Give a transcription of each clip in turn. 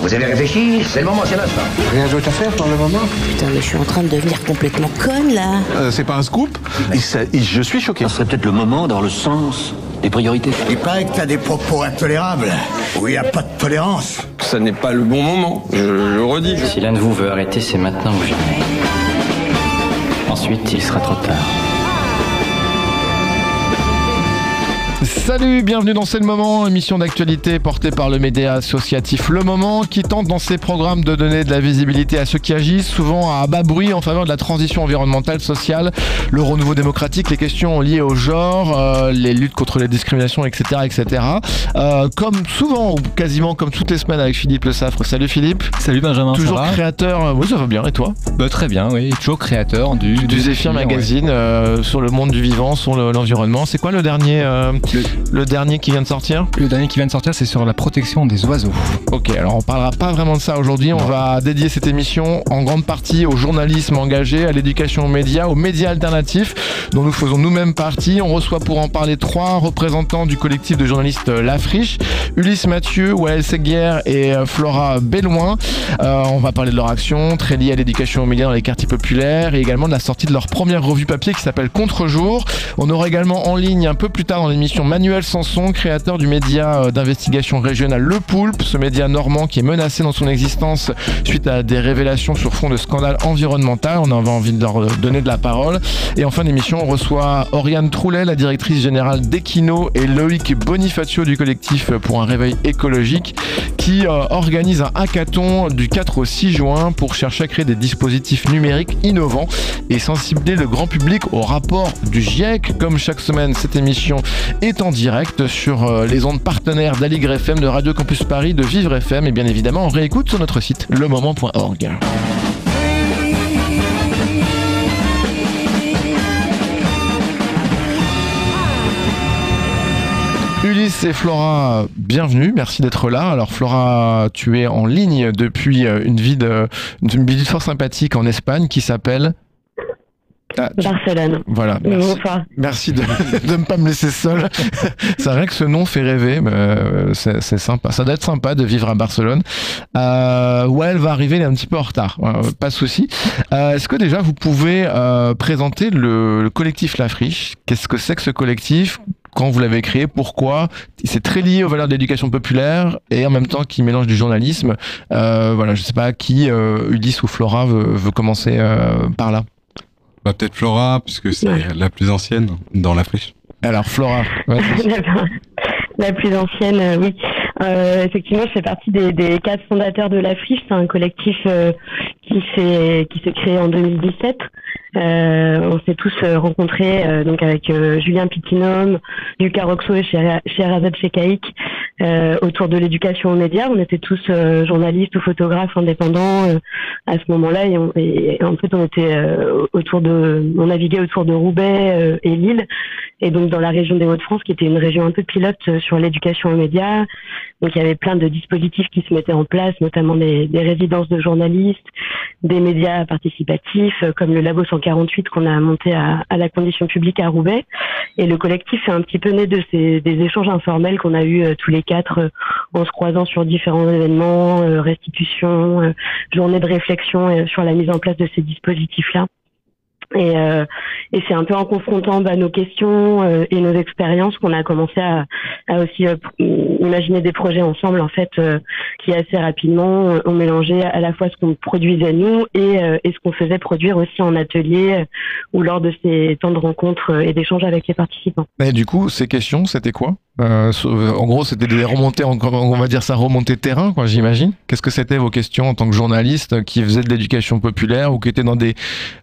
Vous avez réfléchi C'est le moment, c'est l'instant. Rien d'autre à faire pour le moment Putain, mais je suis en train de devenir complètement conne là. Euh, C'est pas un scoop Il s'a- il- Je suis choqué. Ça serait peut-être le moment dans le sens des priorités. Il paraît que t'as des propos intolérables, où il n'y a pas de tolérance. Ça n'est pas le bon moment, je le redis. Si l'un de vous veut arrêter, c'est maintenant ou jamais. Ensuite, il sera trop tard. Salut, bienvenue dans C'est le moment, émission d'actualité portée par le média associatif Le Moment qui tente dans ses programmes de donner de la visibilité à ceux qui agissent, souvent à bas bruit en faveur de la transition environnementale, sociale, le renouveau démocratique, les questions liées au genre, euh, les luttes contre les discriminations, etc. etc. Euh, comme souvent, ou quasiment comme toutes les semaines avec Philippe Le Saffre. Salut Philippe, Salut Benjamin, toujours ça va créateur, euh, oui ça va bien, et toi? Bah, Très bien, oui. Toujours créateur du... Du Zéphyr Magazine euh, sur le monde du vivant, sur le- l'environnement. C'est quoi le dernier, Le- le dernier qui vient de sortir. Le dernier qui vient de sortir, c'est sur la protection des oiseaux. Ok, alors on parlera pas vraiment de ça aujourd'hui. On va dédier cette émission en grande partie au journalisme engagé, à l'éducation aux médias, aux médias alternatifs, dont nous faisons nous-mêmes partie. On reçoit pour en parler trois représentants du collectif de journalistes euh, La Friche, Ulysse Mathieu, Wael Seguière et euh, Flora Belloin. Euh, on va parler de leur action, très liée à l'éducation aux médias dans les quartiers populaires, et également de la sortie de leur première revue papier qui s'appelle Contre-jour. On aura également en ligne un peu plus tard dans l'émission Manuel Sanson, créateur du média euh, d'investigation régionale Le Poulpe, ce média normand qui est menacé dans son existence suite à des révélations sur fond de scandale environnemental. On avait envie de leur euh, donner de la parole. Et en fin d'émission, on reçoit Oriane Troulet, la directrice générale d'Equino, et Loïc Bonifacio du collectif pour un réveil écologique, qui euh, organise un hackathon du 4 au 6 juin pour chercher à créer des dispositifs numériques innovants et sensibiliser le grand public au rapport du GIEC. Comme chaque semaine, cette émission est en direct sur euh, les ondes partenaires d'Aligre FM, de Radio Campus Paris, de Vivre FM et bien évidemment on réécoute sur notre site lemoment.org. Ulysse et Flora, bienvenue, merci d'être là. Alors Flora, tu es en ligne depuis euh, une vie de, une vie fort sympathique en Espagne qui s'appelle... Ah, tu- Barcelone. Voilà, merci. De de ne pas me laisser seul. c'est vrai que ce nom fait rêver, mais euh, c'est sympa. Ça doit être sympa de vivre à Barcelone. Euh, ouais, elle va arriver, elle est un petit peu en retard. Euh, pas de souci. Euh, Est-ce que déjà vous pouvez euh, présenter le, le collectif La Friche? Qu'est-ce que c'est que ce collectif? Quand vous l'avez créé, pourquoi? C'est très lié aux valeurs de l'éducation populaire et en même temps qui mélange du journalisme. Voilà, je sais pas qui, Ulysse ou Flora veut, veut commencer par là. Bah, peut-être Flora, puisque c'est Ouais. la plus ancienne dans la friche. Alors Flora, vas-y. la plus ancienne, euh, oui. Euh, effectivement, je fais partie des, des quatre fondateurs de la Friche. C'est un collectif euh, qui s'est qui s'est créé en 2017. Euh, on s'est tous euh, rencontrés euh, donc avec euh, Julien Pitinum, Lucas Roxo et Sherazade Shekaïk euh, autour de l'éducation aux médias. On était tous journalistes ou photographes indépendants à ce moment-là et, et- en fait on était autour de, on naviguait autour de Roubaix et Lille et donc dans la région des Hauts-de-France qui était une région un peu pilote sur l'éducation aux médias. Donc il y avait plein de dispositifs qui se mettaient en place, notamment des, résidences de journalistes, des médias participatifs euh, comme le Labo 148 qu'on a monté à, la condition publique à Roubaix. Et le collectif est un petit peu né de ces échanges informels qu'on a eu euh, tous les quatre euh, en se croisant sur différents événements, restitutions, journées de réflexion sur la mise en place de ces dispositifs-là. Et, euh, et c'est un peu en confrontant bah, nos questions euh, et nos expériences qu'on a commencé à, à aussi euh, imaginer des projets ensemble en fait euh, qui assez rapidement euh, ont mélangé à la fois ce qu'on produisait nous et, euh, et ce qu'on faisait produire aussi en atelier ou lors de ces temps de rencontres et d'échanges avec les participants. Et du coup, ces questions, c'était quoi? Euh, so- En gros, c'était des remontées, on va dire ça, remontées terrain, quoi, j'imagine. Qu'est-ce que c'était vos questions en tant que journaliste qui faisait de l'éducation populaire ou qui était dans des,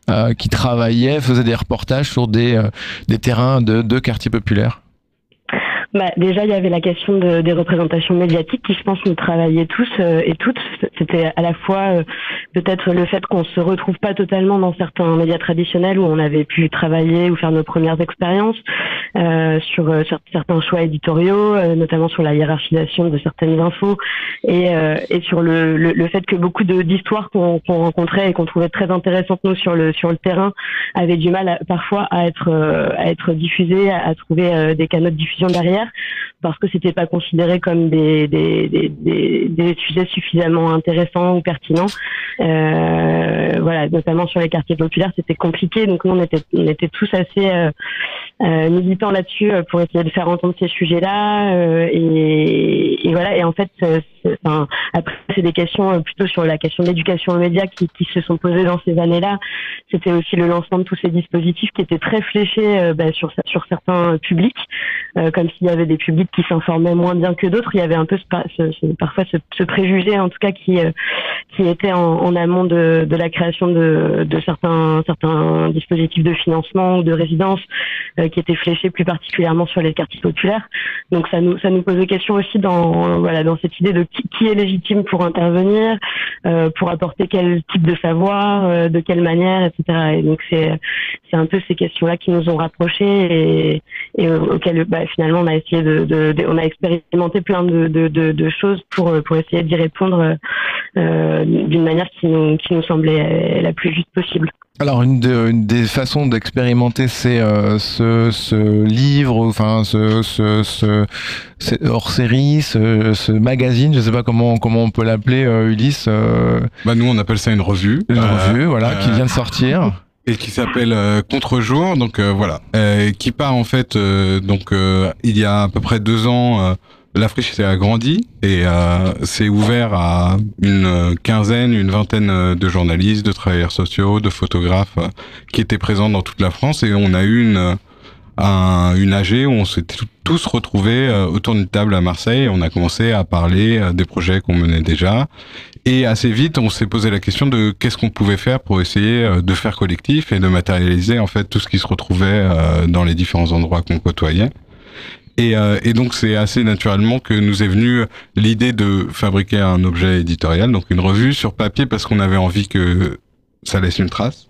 euh, qui travaillait, faisait des reportages sur des, euh, des terrains de, de quartiers populaires? Bah, déjà, il y avait la question de, des représentations médiatiques qui, je pense, nous travaillaient tous euh, et toutes. C'était à la fois euh, peut-être le fait qu'on se retrouve pas totalement dans certains médias traditionnels où on avait pu travailler ou faire nos premières expériences euh, sur, euh, certains choix éditoriaux, euh, notamment sur la hiérarchisation de certaines infos et, euh, et sur le, le, le fait que beaucoup d'histoires qu'on rencontrait et qu'on trouvait très intéressantes nous sur le sur le terrain avaient du mal à- parfois à être à être diffusées, à, trouver des canaux de diffusion derrière. Parce que c'était pas considéré comme des, des, des, des, sujets suffisamment intéressants ou pertinents. Euh, voilà, notamment sur les quartiers populaires, c'était compliqué. Donc nous, on était, on était tous assez euh, euh, militants là-dessus pour essayer de faire entendre ces sujets-là. Et, voilà. Et en fait, après, c'est des questions plutôt sur la question de l'éducation aux médias qui, se sont posées dans ces années-là. C'était aussi le lancement de tous ces dispositifs qui étaient très fléchés bah, sur sur certains publics, comme s'il y avait des publics qui s'informaient moins bien que d'autres. Il y avait un peu parfois ce, préjugé, en tout cas, qui euh, était en, amont de, la création de, certains dispositifs de financement ou de résidence euh, qui étaient fléchés plus particulièrement sur les quartiers populaires. Donc ça nous pose des questions aussi dans cette idée de qui, est légitime pour intervenir, euh, pour apporter quel type de savoir, de quelle manière, etc. Et donc c'est un peu ces questions-là qui nous ont rapprochés et, et auxquelles bah, finalement on a essayé de, de, de- on a expérimenté plein de, de, de, de choses pour pour essayer d'y répondre euh, d'une manière qui nous qui nous semblait la plus juste possible. Alors une, de- une des façons d'expérimenter c'est euh, ce, ce livre, enfin ce, ce, ce, ce hors-série, ce, ce magazine, je sais pas comment comment on peut l'appeler, euh, Ulysse. euh, Bah nous on appelle ça une revue. une Euh, revue, voilà, qui euh, vient de sortir. Et qui s'appelle euh, Contre-jour. Donc euh, voilà, Euh, qui part en fait. euh, donc euh, il y a à peu près deux ans, euh, la friche s'est agrandie et c'est ouvert à une quinzaine, une vingtaine de journalistes, de travailleurs sociaux, de photographes qui étaient présents dans toute la France et on a eu une un, une AG où on tout- tous retrouvés autour d'une table à Marseille on a commencé à parler des projets qu'on menait déjà et assez vite, on s'est posé la question de qu'est-ce qu'on pouvait faire pour essayer euh, de faire collectif et de matérialiser en fait tout ce qui se retrouvait euh, dans les différents endroits qu'on côtoyait. Et, euh, et donc c'est assez naturellement que nous est venue l'idée de fabriquer un objet éditorial, donc une revue sur papier parce qu'on avait envie que ça laisse une trace,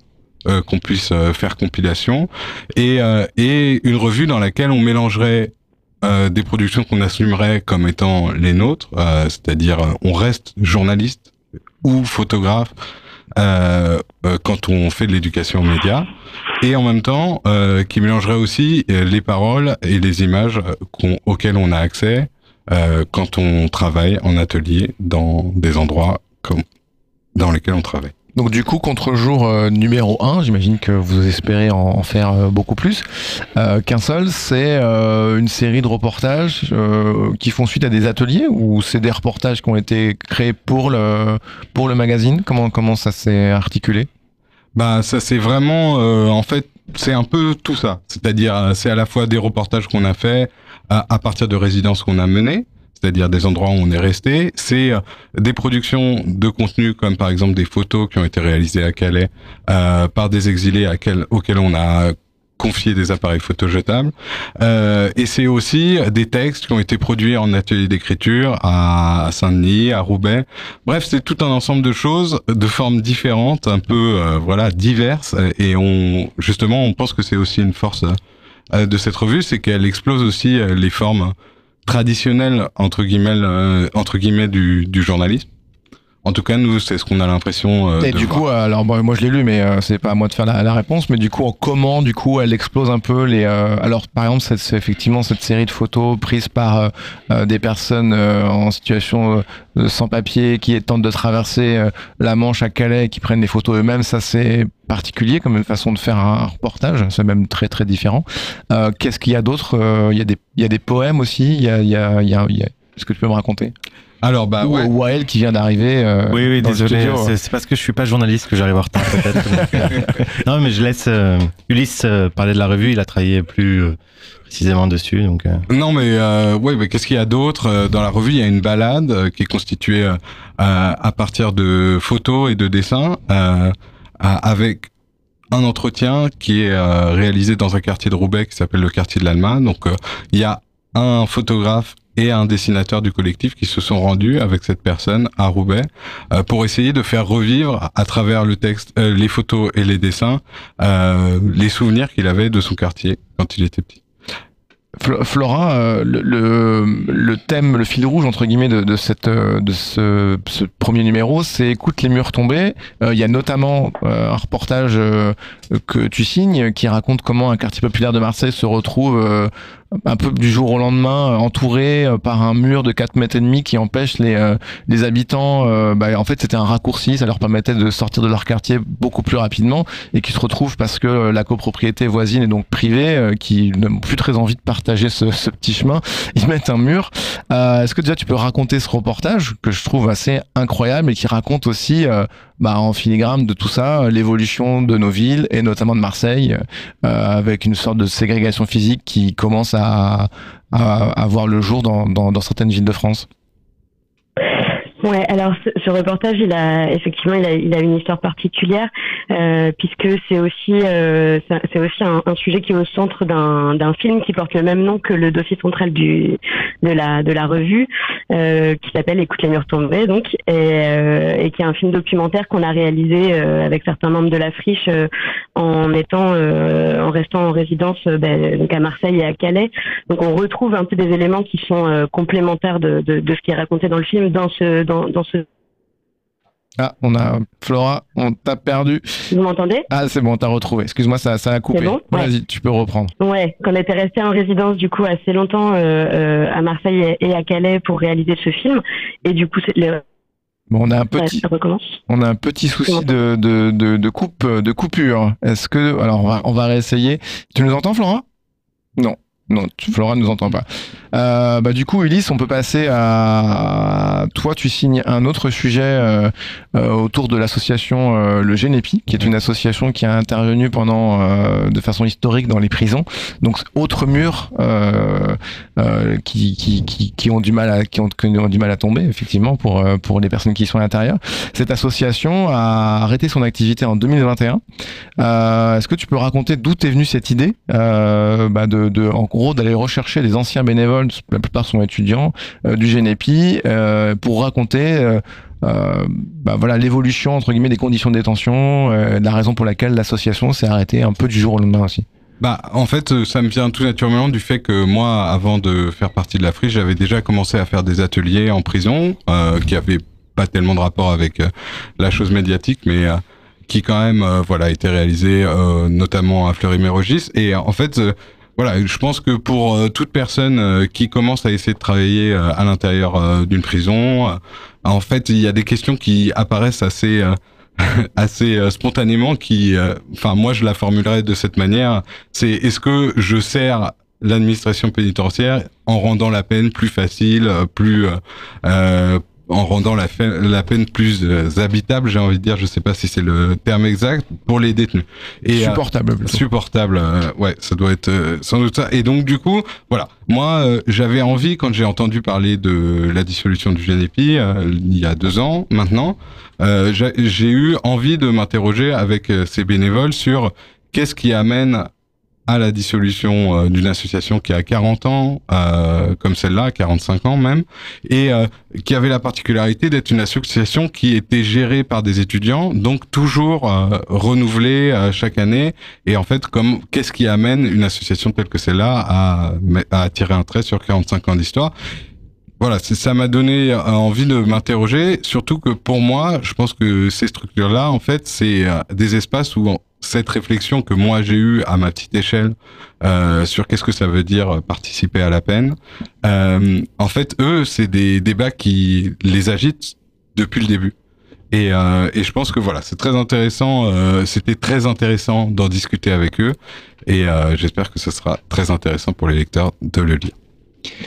euh, qu'on puisse faire compilation, et une revue dans laquelle on mélangerait euh, des productions qu'on assumerait comme étant les nôtres, euh, c'est-à-dire euh, on reste journaliste ou photographe euh, euh, quand on fait de l'éducation aux et en même temps qui mélangerait aussi les paroles et les images qu'on- auxquelles on a accès quand on travaille en atelier dans des endroits comme dans lesquels on travaille. Donc du coup, contre-jour euh, numéro 1, j'imagine que vous espérez en, faire euh, beaucoup plus, euh, qu'un seul, c'est une série de reportages qui font suite à des ateliers ou c'est des reportages qui ont été créés pour le, pour le magazine? Comment, comment ça s'est articulé? Bah ça c'est vraiment en fait c'est un peu tout ça. C'est-à-dire c'est à la fois des reportages qu'on a fait à, à partir de résidences qu'on a menées, c'est-à-dire des endroits où on est resté. C'est euh, des productions de contenu comme par exemple des photos qui ont été réalisées à Calais euh, par des exilés à quel- auxquels on a confié des appareils photo jetables. Euh, et c'est aussi des textes qui ont été produits en atelier d'écriture à Saint-Denis, à Roubaix. Bref, c'est tout un ensemble de choses de formes différentes, un peu euh, voilà diverses. Et on justement, on pense que c'est aussi une force euh, de cette revue, c'est qu'elle explose aussi les formes traditionnelles entre guillemets euh, entre guillemets du, du journalisme. En tout cas, nous, c'est ce qu'on a l'impression. euh, Et de du voir. coup, alors bon, moi je l'ai lu, mais euh, c'est pas à moi de faire la, la réponse. Mais du coup, en comment, du coup, elle explose un peu les. euh, alors, par exemple, c'est effectivement cette série de photos prises par euh, des personnes en situation sans papier qui tentent de traverser la Manche à Calais, et qui prennent des photos eux-mêmes. Ça, c'est particulier comme une façon de faire un, reportage. C'est même très très différent. Qu'est-ce qu'il y a d'autre Il y a des il y a des poèmes aussi. Il y a il y a il y a, il y a- Est-ce que tu peux me raconter? Alors, bah Ou ouais. Wael qui vient d'arriver. euh, Oui, oui, désolé. C'est parce que je suis pas journaliste que j'arrive en retard, peut-être. Euh, non, mais je laisse euh, Ulysse euh, parler de la revue. Il a travaillé plus euh, précisément dessus. Donc, euh, Non, mais euh, ouais, mais qu'est-ce qu'il y a d'autre dans la revue? Il y a une balade euh, qui est constituée euh, à, à partir de photos et de dessins, euh, à- avec un entretien qui est euh, réalisé dans un quartier de Roubaix qui s'appelle le quartier de l'Alma. Donc, euh, il y a un photographe et un dessinateur du collectif qui se sont rendus avec cette personne à Roubaix euh, pour essayer de faire revivre à travers le texte, euh, les photos et les dessins, euh, les souvenirs qu'il avait de son quartier quand il était petit. Fl- Flora, euh, le, thème, le fil rouge entre guillemets de, ce, premier numéro, c'est écoute les murs tombés. Il y a notamment un reportage que tu signes qui raconte comment un quartier populaire de Marseille se retrouve un peu du jour au lendemain, euh, entouré euh, par un mur de 4 mètres et demi qui empêche les, euh, les habitants. euh, bah, en fait, c'était un raccourci, ça leur permettait de sortir de leur quartier beaucoup plus rapidement et qui se retrouvent parce que euh, la copropriété voisine est donc privée, euh, qui n'ont plus très envie de partager ce, ce petit chemin. Ils mettent un mur. Est-ce que déjà tu peux raconter ce reportage que je trouve assez incroyable et qui raconte aussi bah, en filigrane de tout ça euh, l'évolution de nos villes et notamment de Marseille euh, avec une sorte de ségrégation physique qui commence à, à, voir le jour dans certaines villes de France. Ouais, alors ce, reportage, il a effectivement, il a, une histoire particulière euh, puisque c'est aussi, euh, c'est aussi un, sujet qui est au centre d'un film qui porte le même nom que le dossier central du de la de la revue, euh, qui s'appelle Écoute les murs tombés, donc et, et qui est un film documentaire qu'on a réalisé avec certains membres de la friche en étant, en restant en résidence ben, donc à Marseille et à Calais. Donc on retrouve un peu des éléments qui sont complémentaires de, de, ce qui est raconté dans le film dans ce dans ce Ah, on a Flora, on t'a perdu. Vous m'entendez? Ah, c'est bon, t'as retrouvé. Excuse-moi, ça, ça a coupé. C'est bon? Ouais. Vas-y, tu peux reprendre. Ouais, qu'on était resté en résidence du coup assez longtemps euh, euh, à Marseille et à Calais pour réaliser ce film. Et du coup, le... Bon, on a un petit, ça on a un petit souci de, de, de, de coupe, de coupure. Est-ce que, alors, on va, on va réessayer. Tu nous entends, Flora? Non. Non, tu- Flora ne nous entend pas. Euh, bah, du coup, Ulysse, on peut passer à. Toi, tu signes un autre sujet euh, euh, autour de l'association Le Génépi, qui est une association qui a intervenu pendant, de façon historique dans les prisons. Donc, autre mur qui, qui, qui, qui ont du mal à qui ont, qui ont du mal à tomber, effectivement, pour pour les personnes qui sont à l'intérieur. Cette association a arrêté son activité en 2021. Euh, Est-ce que tu peux raconter d'où est venue cette idée bah de, de, en gros, d'aller rechercher des anciens bénévoles, la plupart sont étudiants, euh, du Génépi, euh, pour raconter euh, bah voilà l'évolution entre guillemets des conditions de détention, la raison pour laquelle l'association s'est arrêtée un peu du jour au lendemain aussi. Bah, en fait, ça me vient tout naturellement du fait que moi, avant de faire partie de la friche, j'avais déjà commencé à faire des ateliers en prison, qui avaient pas tellement de rapport avec la chose médiatique, mais qui quand même, voilà, étaient réalisés notamment à Fleury-Mérogis. Et en fait, voilà, je pense que pour euh, toute personne euh, qui commence à essayer de travailler euh, à l'intérieur d'une prison, en fait, il y a des questions qui apparaissent assez assez spontanément qui enfin moi je la formulerais de cette manière. C'est est-ce que je sers l'administration pénitentiaire en rendant la peine plus facile plus en rendant la, la peine plus euh, habitable, j'ai envie de dire, je sais pas si c'est le terme exact, pour les détenus. Et, euh, Supportable. plutôt. supportable, euh, ouais, ça doit être euh, sans doute ça. Et donc du coup, voilà, moi euh, j'avais envie quand j'ai entendu parler de la dissolution du GNP euh, il y a deux ans maintenant, euh, j'ai j'ai eu envie de m'interroger avec ces bénévoles sur qu'est-ce qui amène à la dissolution euh, d'une association qui a 40 ans, euh, comme celle-là, 45 ans même, et euh, qui avait la particularité d'être une association qui était gérée par des étudiants, donc toujours renouvelée chaque année. Et en fait, comme qu'est-ce qui amène une association telle que celle-là à, à attirer un trait sur 45 ans d'histoire? Voilà, ça m'a donné euh, envie de m'interroger, surtout que pour moi, je pense que ces structures-là, en fait, c'est euh, des espaces où cette réflexion que moi j'ai eue à ma petite échelle euh, sur qu'est-ce que ça veut dire participer à la peine, en fait, eux, c'est des débats qui les agitent depuis le début. Et, euh, et je pense que voilà, c'est très intéressant. C'était très intéressant d'en discuter avec eux, et j'espère que ce sera très intéressant pour les lecteurs de le lire.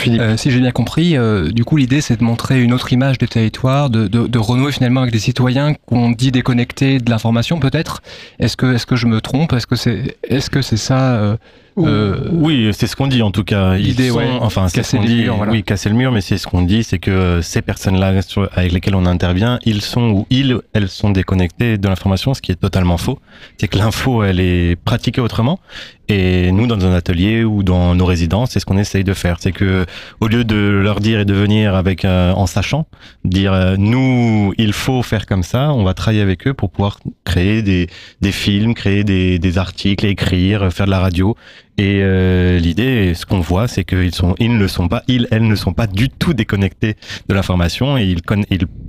Euh, si j'ai bien compris, euh, du coup, l'idée, c'est de montrer une autre image du territoire, de, de, de renouer finalement avec des citoyens qu'on dit déconnectés de l'information, peut-être. Est-ce que, est-ce que je me trompe? Est-ce que c'est, est-ce que c'est ça euh, euh, Oui, c'est ce qu'on dit en tout cas. L'idée, ouais, enfin, c'est casser ce qu'on le dit. mur, voilà. Oui, casser le mur, mais c'est ce qu'on dit, c'est que ces personnes-là avec lesquelles on intervient, ils sont ou ils, elles sont déconnectés de l'information, ce qui est totalement faux. C'est que l'info, elle est pratiquée autrement. Et nous, dans un atelier ou dans nos résidences, c'est ce qu'on essaye de faire. C'est que, au lieu de leur dire et de venir avec, euh, en sachant, dire, euh, nous, il faut faire comme ça, on va travailler avec eux pour pouvoir créer des, des films, créer des, des articles, écrire, faire de la radio Et euh, l'idée, ce qu'on voit, c'est qu'ils sont, ils ne sont pas, ils, elles ne sont pas du tout déconnectés de l'information et ils,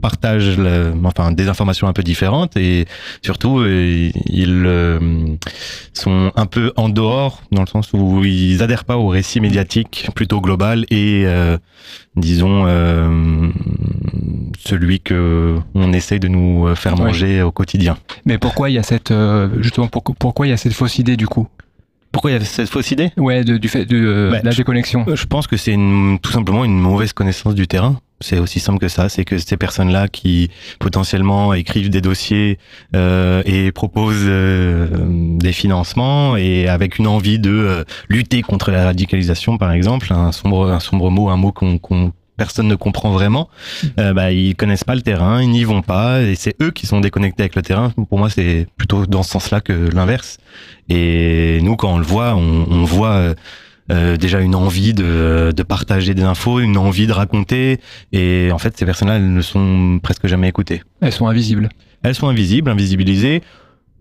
partagent, le- enfin, des informations un peu différentes et surtout, euh, ils euh, sont un peu en dehors dans le sens où ils adhèrent pas au récit médiatique plutôt global et euh, disons euh, celui que on essaye de nous faire Ouais. manger au quotidien. Mais pourquoi il y a cette euh, justement pourquoi il y a cette fausse idée du coup? Pourquoi il y a cette fausse idée Ouais, de- du fait de, euh, Bah, de la déconnexion. Je pense que c'est une- tout simplement une mauvaise connaissance du terrain. C'est aussi simple que ça. C'est que ces personnes-là qui potentiellement écrivent des dossiers euh, et proposent euh, des financements et avec une envie de euh, lutter contre la radicalisation, par exemple, un sombre, un sombre mot, un mot qu'on qu'on- personne ne comprend vraiment, euh, bah, ils connaissent pas le terrain, ils n'y vont pas, et c'est eux qui sont déconnectés avec le terrain. Pour moi, c'est plutôt dans ce sens-là que l'inverse. Et nous, quand on le voit, on, on voit euh, euh, déjà une envie de, de partager des infos, une envie de raconter, et en fait, ces personnes-là, elles ne sont presque jamais écoutées. Elles sont invisibles. Elles sont invisibles, invisibilisées.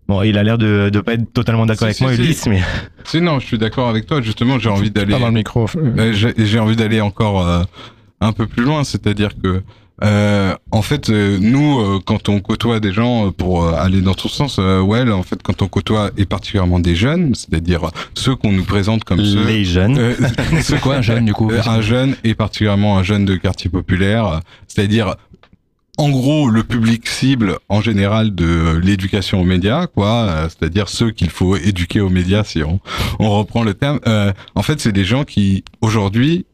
Bon, il a l'air de ne pas être totalement d'accord avec moi. Ulysse, mais Si, non, je suis d'accord avec toi. Justement, j'ai envie d'aller. Pas dans le micro. Euh, j'ai j'ai envie d'aller encore euh, un peu plus loin, c'est-à-dire que euh, en fait, euh, nous, euh, quand on côtoie des gens, euh, pour euh, aller dans ton sens, euh, ouais, en fait, quand on côtoie et particulièrement des jeunes, c'est-à-dire ceux qu'on nous présente comme ceux, les jeunes. euh, C'est quoi un jeune du coup? Euh, un jeune et particulièrement un jeune de quartier populaire, euh, c'est-à-dire en gros le public cible en général de euh, l'éducation aux médias, quoi, euh, c'est-à-dire ceux qu'il faut éduquer aux médias si on, on reprend le terme. Euh, en fait, c'est des gens qui aujourd'hui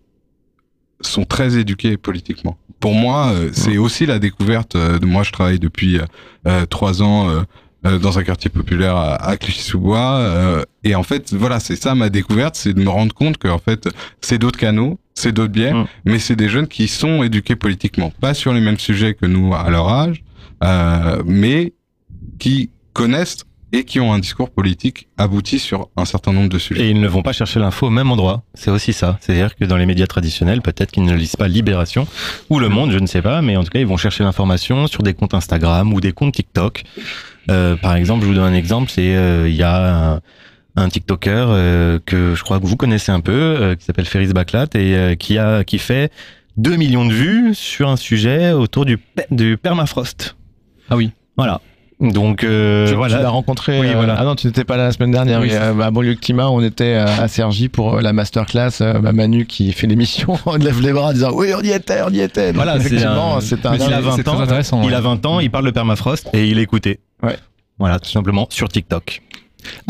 sont très éduqués politiquement. Pour moi, euh, c'est aussi la découverte. euh, de moi, je travaille depuis euh, trois ans. dans un quartier populaire à, à Clichy-sous-Bois euh, et en fait voilà c'est ça ma découverte c'est de me rendre compte que en fait c'est d'autres canaux c'est d'autres biais Mm. mais c'est des jeunes qui sont éduqués politiquement pas sur les mêmes sujets que nous à leur âge euh, mais qui connaissent et qui ont un discours politique abouti sur un certain nombre de sujets Et ils ne vont pas chercher l'info au même endroit. C'est aussi ça. C'est-à-dire que dans les médias traditionnels, peut-être qu'ils ne lisent pas Libération ou Le Monde, je ne sais pas, mais en tout cas, ils vont chercher l'information sur des comptes Instagram ou des comptes TikTok. Euh, par exemple, je vous donne un exemple, c'est euh, il y a un, un TikToker euh, que je crois que vous connaissez un peu, euh, qui s'appelle Ferris Baklat et euh, qui a qui fait 2 millions de vues sur un sujet autour du, du permafrost. Ah oui. Voilà. Donc euh, tu, voilà. tu l'as rencontré. Oui, euh, voilà. Ah non, tu n'étais pas là la semaine dernière. Oui, mais, euh, bah, à Banlieue Climat, on était euh, à Sergi pour euh, la masterclass. Euh, bah, Manu qui fait l'émission, on lève les bras en disant oui, on y était, on y était. Donc, Voilà, c'est effectivement, c'est un. Il a 20 c'est très ans, intéressant, Il ouais. a 20 ans, il parle de permafrost et il écoutait. Ouais. Voilà, tout simplement sur TikTok.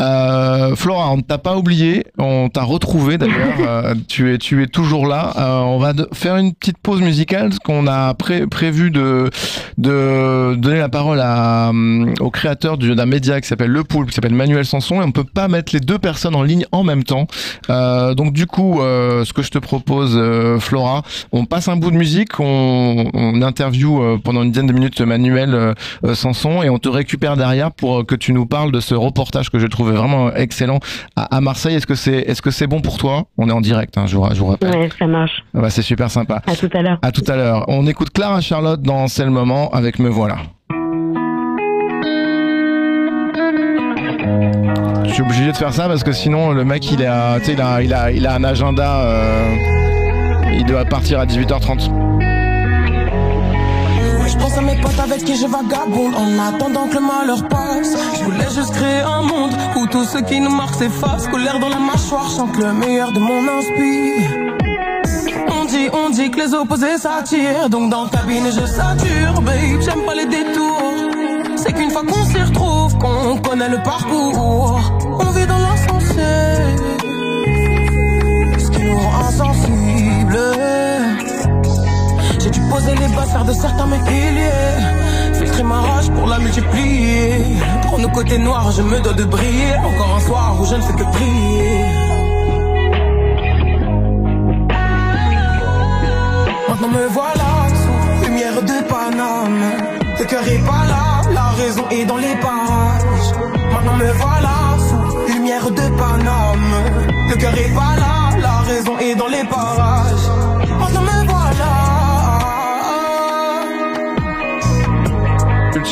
Euh, Flora, on ne t'a pas oublié, on t'a retrouvé d'ailleurs. euh, tu es, tu es toujours là. Euh, on va de- faire une petite pause musicale, parce qu'on a pré- prévu de, de donner la parole à, au créateur du- d'un média qui s'appelle Le Poulpe, qui s'appelle Manuel Sanson, et on peut pas mettre les deux personnes en ligne en même temps. Donc du coup, ce que je te propose, Flora, on passe un bout de musique, on, on interview pendant une dizaine de minutes Manuel Sanson, et on te récupère derrière pour que tu nous parles de ce reportage que je trouvais vraiment excellent à, à Marseille. Est-ce que c'est est-ce que c'est bon pour toi? On est en direct, hein, je, vous, je vous rappelle. Ouais, ça marche. Ah bah, c'est super sympa. À tout à l'heure. À tout à l'heure. On écoute Clara Charlotte dans C'est le moment avec Me voilà. Je suis obligé de faire ça parce que sinon le mec il a, il a, il a, il a un agenda. euh, il doit partir à 18h30. À mes potes avec qui je vagabonde en attendant que le malheur passe. Je voulais juste créer un monde où tous ceux qui nous marquent s'effacent. Colère dans la mâchoire, chante le meilleur de mon inspire. On dit, on dit que les opposés s'attirent. Donc dans le cabinet, je sature, babe. J'aime pas les détours. C'est qu'une fois qu'on s'y retrouve, qu'on connaît le parcours. On vit dans l'insensé. Ce qui nous rend insensibles. Poser les bases, faire de certains mes piliers. Filtrer ma rage pour la multiplier. Pour nos côtés noirs, je me dois de briller. Encore un soir où je ne fais que prier. Maintenant me voilà sous lumière de Paname. Le cœur est pas là, la raison est dans les parages. Maintenant me voilà sous lumière de Paname. Le cœur est pas là, la raison est dans les parages.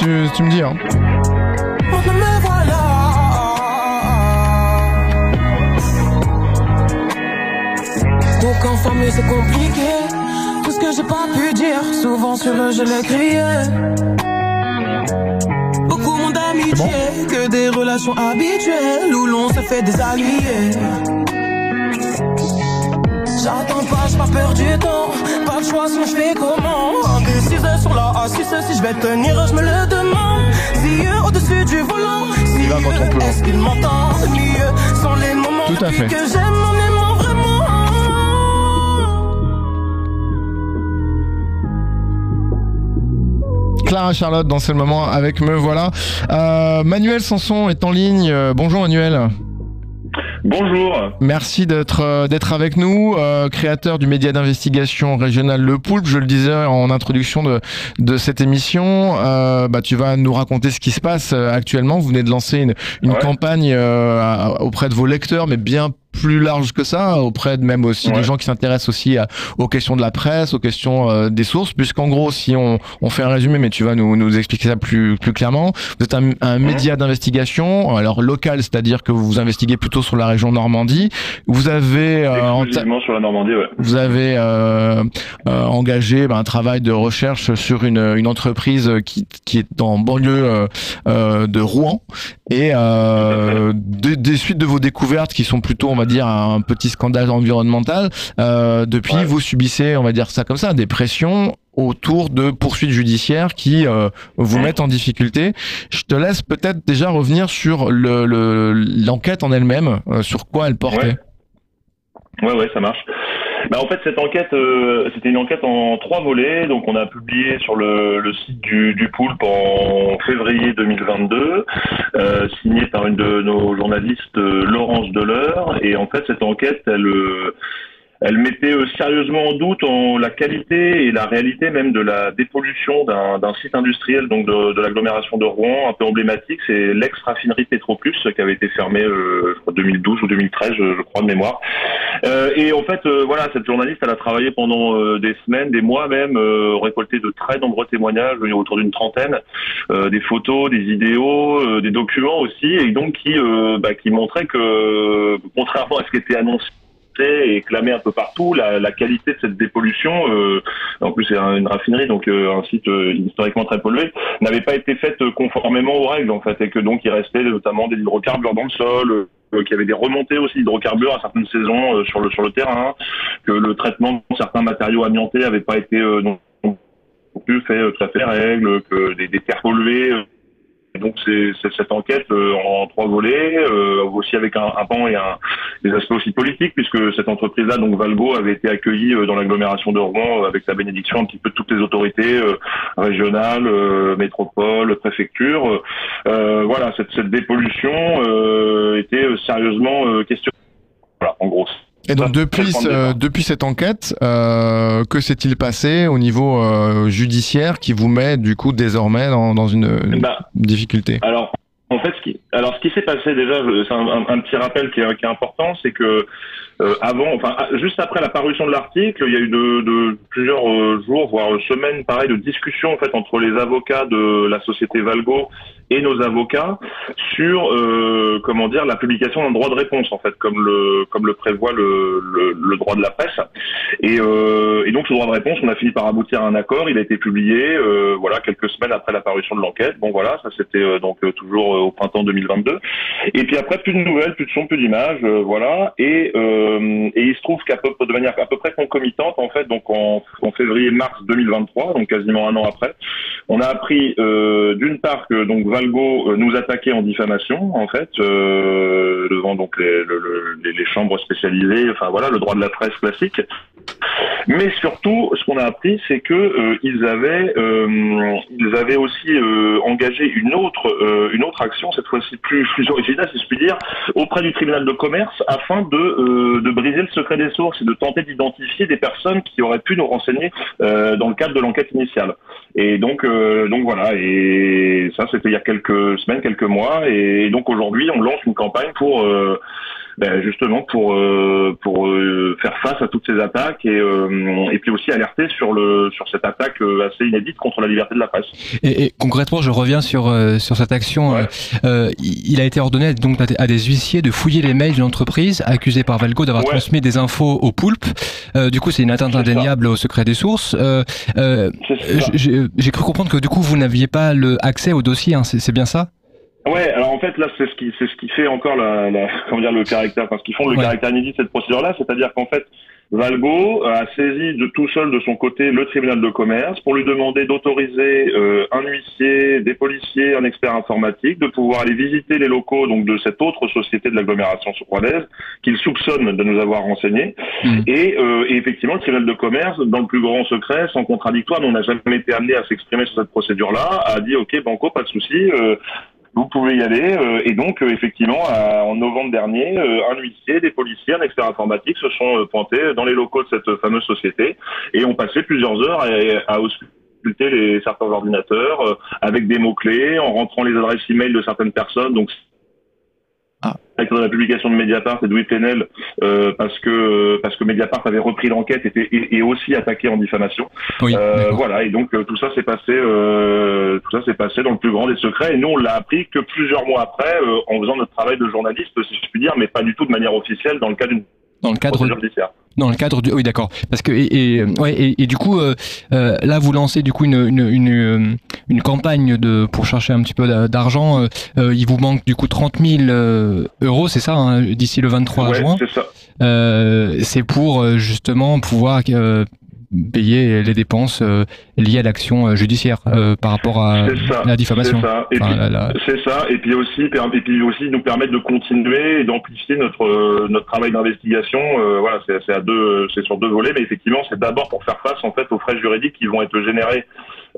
tu, me dis. Hein. Donc en famille c'est compliqué Tout ce que j'ai pas pu dire Souvent sur eux je l'ai crié Beaucoup moins d'amitié. Que des relations habituelles Où l'on se fait des alliés J'attends pas, j'ai pas peur du temps. Pas de choix, sinon je fais comment? Indécise sur la A6, si je vais tenir, je me le demande. Si eux au-dessus du volant, si peut. est-ce qu'ils m'entendent mieux Sont les moments Tout à fait. que j'aime en aimant vraiment. Clara Charlotte dans ce moment avec Me Voilà. Euh, Manuel Sanson est en ligne. Euh, bonjour Manuel. Bonjour. Merci d'être euh, d'être avec nous, euh, créateur du média d'investigation régional Le Poulpe. Je le disais en introduction de, de cette émission. Euh, bah, tu vas nous raconter ce qui se passe euh, actuellement. Vous venez de lancer une, une Ouais. campagne euh, auprès de vos lecteurs, mais bien plus large que ça, auprès de même aussi des gens qui s'intéressent aussi à- aux questions de la presse, aux questions euh, des sources, puisqu'en gros, si on, on fait un résumé, mais tu vas nous, nous expliquer ça plus, plus clairement, vous êtes un, un média d'investigation, alors local, c'est-à-dire que vous investiguez plutôt sur la région Normandie. Vous avez euh, en ta- Exclusivement sur la Normandie, ouais. vous avez euh, euh, engagé ben, un travail de recherche sur une, une entreprise qui, qui est en banlieue euh, euh, de Rouen. Et euh, des, des suites de vos découvertes qui sont plutôt, on va dire, un petit scandale environnemental. euh, depuis, vous subissez, on va dire ça comme ça, des pressions autour de poursuites judiciaires qui euh, vous mettent en difficulté. Je te laisse peut-être déjà revenir sur le- le- l'enquête en elle-même, euh, sur quoi elle portait. Ouais, ouais, ça marche. Bah, en fait, cette enquête, euh, c'était une enquête en trois volets. Donc, on a publié sur le, le site du, du Poulpe en février 2022, euh, signé par une de nos journalistes, euh, Laurence Deleur. Et en fait, cette enquête, elle, euh, elle mettait euh, sérieusement en doute en la qualité et la réalité même de la dépollution d'un site industriel donc de, de l'agglomération de Rouen, un peu emblématique, c'est l'ex-raffinerie Petroplus qui avait été fermée euh, je crois 2012 ou 2013, je, je crois de mémoire. Euh, et en fait, euh, voilà, cette journaliste, elle a travaillé pendant euh, des semaines, des mois même, euh, récolté de très nombreux témoignages, euh, autour d'une trentaine, euh, des photos, des vidéos, euh, des documents aussi, et donc qui, euh, bah, qui montraient que, euh, contrairement à ce qui était annoncé et clamé un peu partout. La, la qualité de cette dépollution euh, en plus c'est un- une raffinerie donc euh, un site euh, historiquement très pollué n'avait pas été faite conformément aux règles en fait et que donc il restait notamment des hydrocarbures dans le sol qu'il y avait des remontées aussi d'hydrocarbures à certaines saisons euh, sur le sur le terrain que le traitement de certains matériaux amiantés n'avait pas été euh, non plus fait tout à fait que des, des terres polluées donc c'est cette enquête euh, en trois volets, euh, aussi avec un, un pan et un, des aspects aussi politiques, puisque cette entreprise-là, donc Valgo, avait été accueillie euh, dans l'agglomération de Rouen avec la bénédiction un petit peu de toutes les autorités régionales, métropole, préfecture. Euh, voilà, cette, cette dépollution euh, était sérieusement questionnée. Voilà, en gros. Et donc depuis, c'est le point de ce- départ. depuis cette enquête, euh, que s'est-il passé au niveau euh, judiciaire qui vous met du coup désormais dans, dans une, une Bah, difficulté? Alors, en fait, ce qui, alors, ce qui s'est passé déjà, c'est un, un- un petit rappel qui est, qui est important, c'est que euh, avant, enfin, ah, juste après la parution de l'article, il y a eu de, plusieurs euh, jours, voire semaines, pareil, de discussions en fait entre les avocats de la société Valgo et nos avocats sur, euh, comment dire, la publication d'un droit de réponse en fait, comme le comme le prévoit le, le, droit de la presse. Et, euh, et donc ce droit de réponse, on a fini par aboutir à un accord. Il a été publié, voilà, quelques semaines après la parution de l'enquête. Bon voilà, ça c'était donc toujours au printemps 2022. Et puis après, plus de nouvelles, plus de sons, plus d'images, voilà. Et, et il se trouve qu'à peu de manière à peu près concomitante, en fait, donc en, février-mars 2023, donc quasiment un an après, on a appris euh, d'une part que donc Valgo euh, nous attaquait en diffamation, en fait, euh, devant donc les, le- le- les, les chambres spécialisées, enfin voilà, le droit de la presse classique. Mais surtout, ce qu'on a appris, c'est que euh, ils avaient, euh, ils avaient aussi euh, engagé une autre, euh, une autre action, cette fois-ci plus, plus originale, si je puis dire, auprès du tribunal de commerce, afin de, de briser le secret des sources et de tenter d'identifier des personnes qui auraient pu nous renseigner euh, dans le cadre de l'enquête initiale. Et donc, euh, donc voilà. Et ça, c'était il y a quelques semaines, quelques mois. Et donc aujourd'hui, on lance une campagne pour euh, ben, justement pour euh, pour euh, faire face à toutes ces attaques et euh, et puis aussi alerter sur le sur cette attaque euh, assez inédite contre la liberté de la presse. Et, et concrètement, je reviens sur euh, sur cette action. euh, euh, il a été ordonné donc à des- huissiers de fouiller les mails d'une entreprise accusée par Valgo d'avoir Ouais. transmis des infos au poulpe. Euh, du coup, c'est une atteinte indéniable au secret des sources. Euh, euh, j'ai cru comprendre que du coup, vous n'aviez pas le accès au dossier. hein, c'est bien ça? Ouais, alors en fait là c'est ce qui c'est ce qui fait encore la, la comment dire le caractère, enfin ce qui font le Ouais. caractère inédit de cette procédure-là, c'est-à-dire qu'en fait Valgo a saisi de tout seul de son côté le tribunal de commerce pour lui demander d'autoriser euh, un huissier, des policiers, un expert informatique, de pouvoir aller visiter les locaux donc de cette autre société de l'agglomération sourroisaise qu'il soupçonne de nous avoir renseigné. Et, euh, et effectivement, le tribunal de commerce, dans le plus grand secret, sans contradictoire, on n'a jamais été amené à s'exprimer sur cette procédure-là, a dit OK, banco, pas de souci. euh, vous pouvez y aller. euh, et donc, euh, effectivement, en novembre dernier, euh, un huissier, des policiers, un expert informatique se sont pointés dans les locaux de cette fameuse société et ont passé plusieurs heures à, à les certains ordinateurs avec des mots clés, en rentrant les adresses e-mail de certaines personnes. Donc avec la publication de Mediapart et de Louis Plenel euh, parce que parce que Mediapart avait repris l'enquête et, et, et aussi attaqué en diffamation. Euh, voilà et donc euh, tout ça s'est passé euh, tout ça s'est passé dans le plus grand des secrets et nous on l'a appris que plusieurs mois après euh, en faisant notre travail de journaliste si je puis dire mais pas du tout de manière officielle dans le cadre d'une dans le cadre judiciaire. Dans le cadre du oui d'accord parce que et, et, ouais, et, et du coup euh, euh, là vous lancez du coup une une, une, euh, une campagne de pour chercher un petit peu d'a- d'argent euh, euh, il vous manque du coup 30 000 euh, euros c'est ça hein, d'ici le 23 Ouais, juin c'est ça. Euh, c'est pour euh, justement pouvoir euh, payer les dépenses euh, liées à l'action euh, judiciaire euh, par rapport à ça, la diffamation C'est ça. Et Enfin, puis, la- la- c'est ça. Et puis aussi, et puis aussi nous permettre de continuer et d'amplifier notre notre travail d'investigation. Euh, voilà, c'est c'est à deux, c'est sur deux volets, mais effectivement, c'est d'abord pour faire face en fait aux frais juridiques qui vont être générés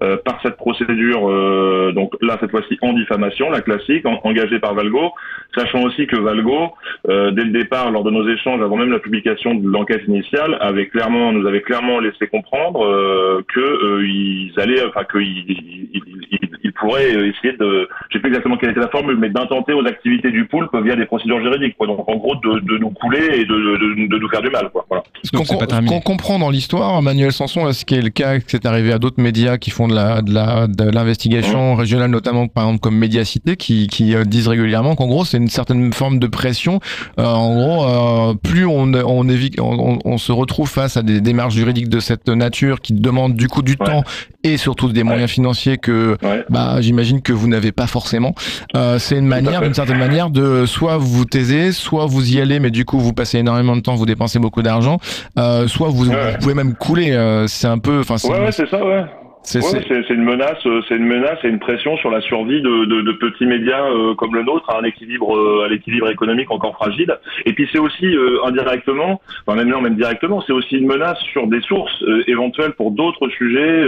euh, par cette procédure. euh, donc là, cette fois-ci en diffamation, la classique, en- engagée par Valgo, sachant aussi que Valgo, euh, dès le départ, lors de nos échanges, avant même la publication de l'enquête initiale, avait clairement, nous avait clairement laissé comprendre euh, que euh, ils allaient, enfin qu'ils ils, ils- ils- ils pourraient essayer de, je sais plus exactement quelle était la formule, mais d'intenter aux activités du poulpe via des procédures juridiques. Quoi. Donc en gros, de, de nous couler et de, de, de nous faire du mal. Quoi. Voilà. Ce qu'on comprend dans l'histoire, Manuel Sanson, ce qui est le cas, que c'est arrivé à d'autres médias qui font de la de la de l'investigation régionale, notamment par exemple comme Médiacité, qui qui euh, disent régulièrement qu'en gros c'est une certaine forme de pression. Euh, en gros, euh, plus on on, évite, on, on se retrouve face à des démarches juridiques de cette nature qui demandent du coup du temps et surtout des moyens financiers que bah j'imagine que vous n'avez pas forcément. Euh, c'est une manière, d'une certaine manière, de soit vous vous taisez, soit vous y allez, mais du coup vous passez énormément de temps, vous dépensez beaucoup d'argent, euh, soit vous, vous pouvez même couler. euh, c'est un peu, enfin, c'est- ouais, c'est ça, ouais. C'est- Ouais, une menace, euh, c'est une menace et une pression sur la survie de, de, de petits médias euh, comme le nôtre à un équilibre, euh, à l'équilibre économique encore fragile. Et puis c'est aussi euh, indirectement, enfin même non, même directement, c'est aussi une menace sur des sources éventuelles pour d'autres sujets,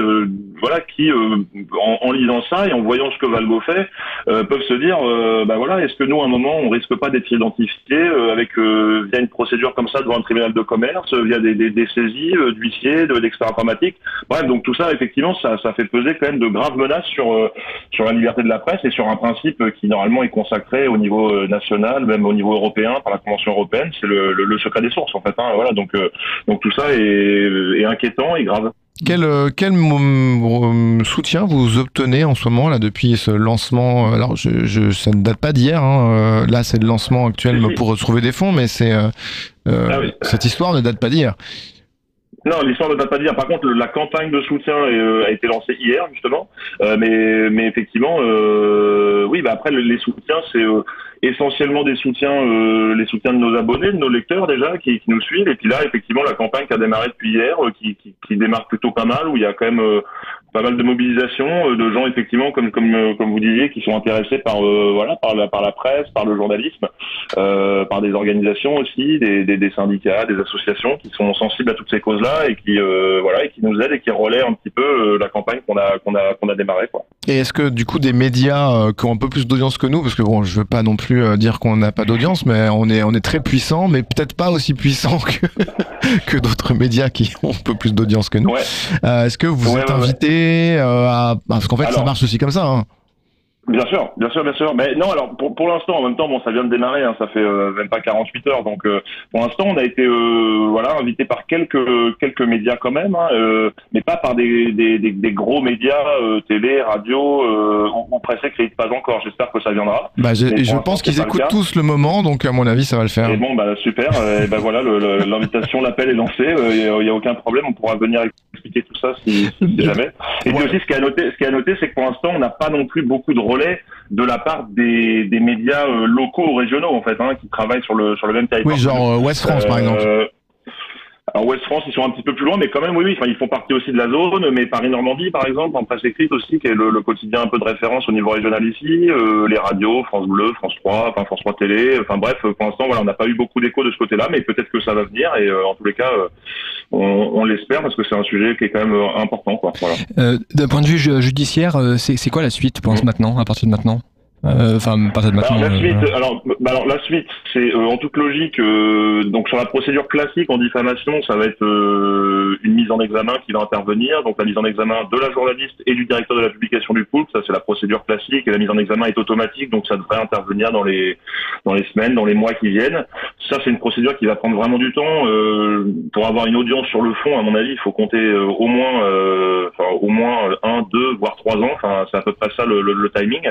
voilà, qui en, en lisant ça et en voyant ce que Valgo fait, peuvent se dire, bah voilà, est-ce que nous à un moment on risque pas d'être identifié avec via une procédure comme ça devant un tribunal de commerce, via des, des, des saisies d'huissiers, de- d'experts informatiques? Bref, donc tout ça effectivement, ça, ça fait peser quand même de graves menaces sur euh, sur la liberté de la presse et sur un principe qui normalement est consacré au niveau euh, national, même au niveau européen par la Convention européenne, c'est le, le, le secret des sources en fait. Hein, voilà, donc euh, donc tout ça est, est inquiétant et grave. Quel, quel mom- euh, soutien vous obtenez en ce moment là depuis ce lancement? Alors, je, je, ça ne date pas d'hier. Hein, là, c'est le lancement actuel pour retrouver des fonds, mais c'est euh, Ah oui. cette histoire ne date pas d'hier. Non, l'histoire ne date pas dire. Par contre, la campagne de soutien euh, a été lancée hier justement, Euh, mais mais effectivement, euh, oui. Bah après, le- les soutiens, c'est euh, essentiellement des soutiens, euh, les soutiens de nos abonnés, de nos lecteurs déjà, qui, qui nous suivent. Et puis là, effectivement, la campagne qui a démarré depuis hier, euh, qui, qui, qui démarre plutôt pas mal, où il y a quand même euh, pas mal de mobilisation euh, de gens effectivement, comme comme euh, comme vous disiez, qui sont intéressés par voilà par la par la presse, par le journalisme, par des organisations aussi, des, des, syndicats, des associations qui sont sensibles à toutes ces causes-là et qui voilà et qui nous aident et qui relaient un petit peu la campagne qu'on a qu'on a qu'on a démarré quoi. Et est-ce que du coup des médias qui ont un peu plus d'audience que nous, parce que bon, je veux pas non plus euh, dire qu'on n'a pas d'audience, mais on est on est très puissant, mais peut-être pas aussi puissant que que d'autres médias qui ont un peu plus d'audience que nous. Euh, est-ce que vous Ouais, êtes ouais, invité euh, à parce qu'en fait ça marche aussi comme ça. Hein. Bien sûr, bien sûr, bien sûr. Mais non, alors pour, pour l'instant, en même temps, bon, ça vient de démarrer, hein, ça fait euh, même pas 48 heures. Donc euh, pour l'instant, on a été euh, voilà invité par quelques quelques médias quand même, hein, euh, mais pas par des, des, des, des gros médias euh, télé, radio euh, ou, ou presse écrite, pas encore. J'espère que ça viendra. Bah, et je pense qu'ils le écoutent tous le moment, donc à mon avis, ça va le faire. Et bon, bah super. euh, et ben voilà, l'invitation, l'appel est lancé. Il n'y a, aucun problème. On pourra venir expliquer tout ça si, si jamais. Et puis aussi, ce qui est à noter, ce qui est à noter, c'est que pour l'instant, on n'a pas non plus beaucoup de relais de la part des, des médias euh, locaux ou régionaux en fait, hein, qui travaillent sur le sur le même territoire. Oui, genre euh, West France, par exemple. Alors West France, ils sont un petit peu plus loin, mais quand même, oui, oui. Enfin, ils font partie aussi de la zone. Mais Paris-Normandie, par exemple, en presse écrite aussi, qui est le, le quotidien un peu de référence au niveau régional ici. euh, les radios, France Bleu, France 3, enfin France 3 Télé. Enfin bref, pour l'instant, voilà, on n'a pas eu beaucoup d'écho de ce côté-là, mais peut-être que ça va venir. Et euh, en tous les cas, euh, on, on l'espère parce que c'est un sujet qui est quand même euh, important, quoi. Voilà. Euh, D'un point de vue ju- judiciaire, euh, c'est quoi la suite, pour maintenant, à partir de maintenant? Enfin, maintenant. Alors la euh, suite, alors, bah, alors la suite, c'est euh, en toute logique, euh, donc sur la procédure classique en diffamation, ça va être euh, une mise en examen qui va intervenir, donc la mise en examen de la journaliste et du directeur de la publication du poulpe, ça c'est la procédure classique et la mise en examen est automatique, donc ça devrait intervenir dans les dans les semaines, dans les mois qui viennent. Ça c'est une procédure qui va prendre vraiment du temps. Euh, pour avoir une audience sur le fond, à mon avis, il faut compter euh, au moins, euh, enfin, au moins euh, un, deux, voire trois ans. Enfin, c'est à peu près ça le, le- le timing.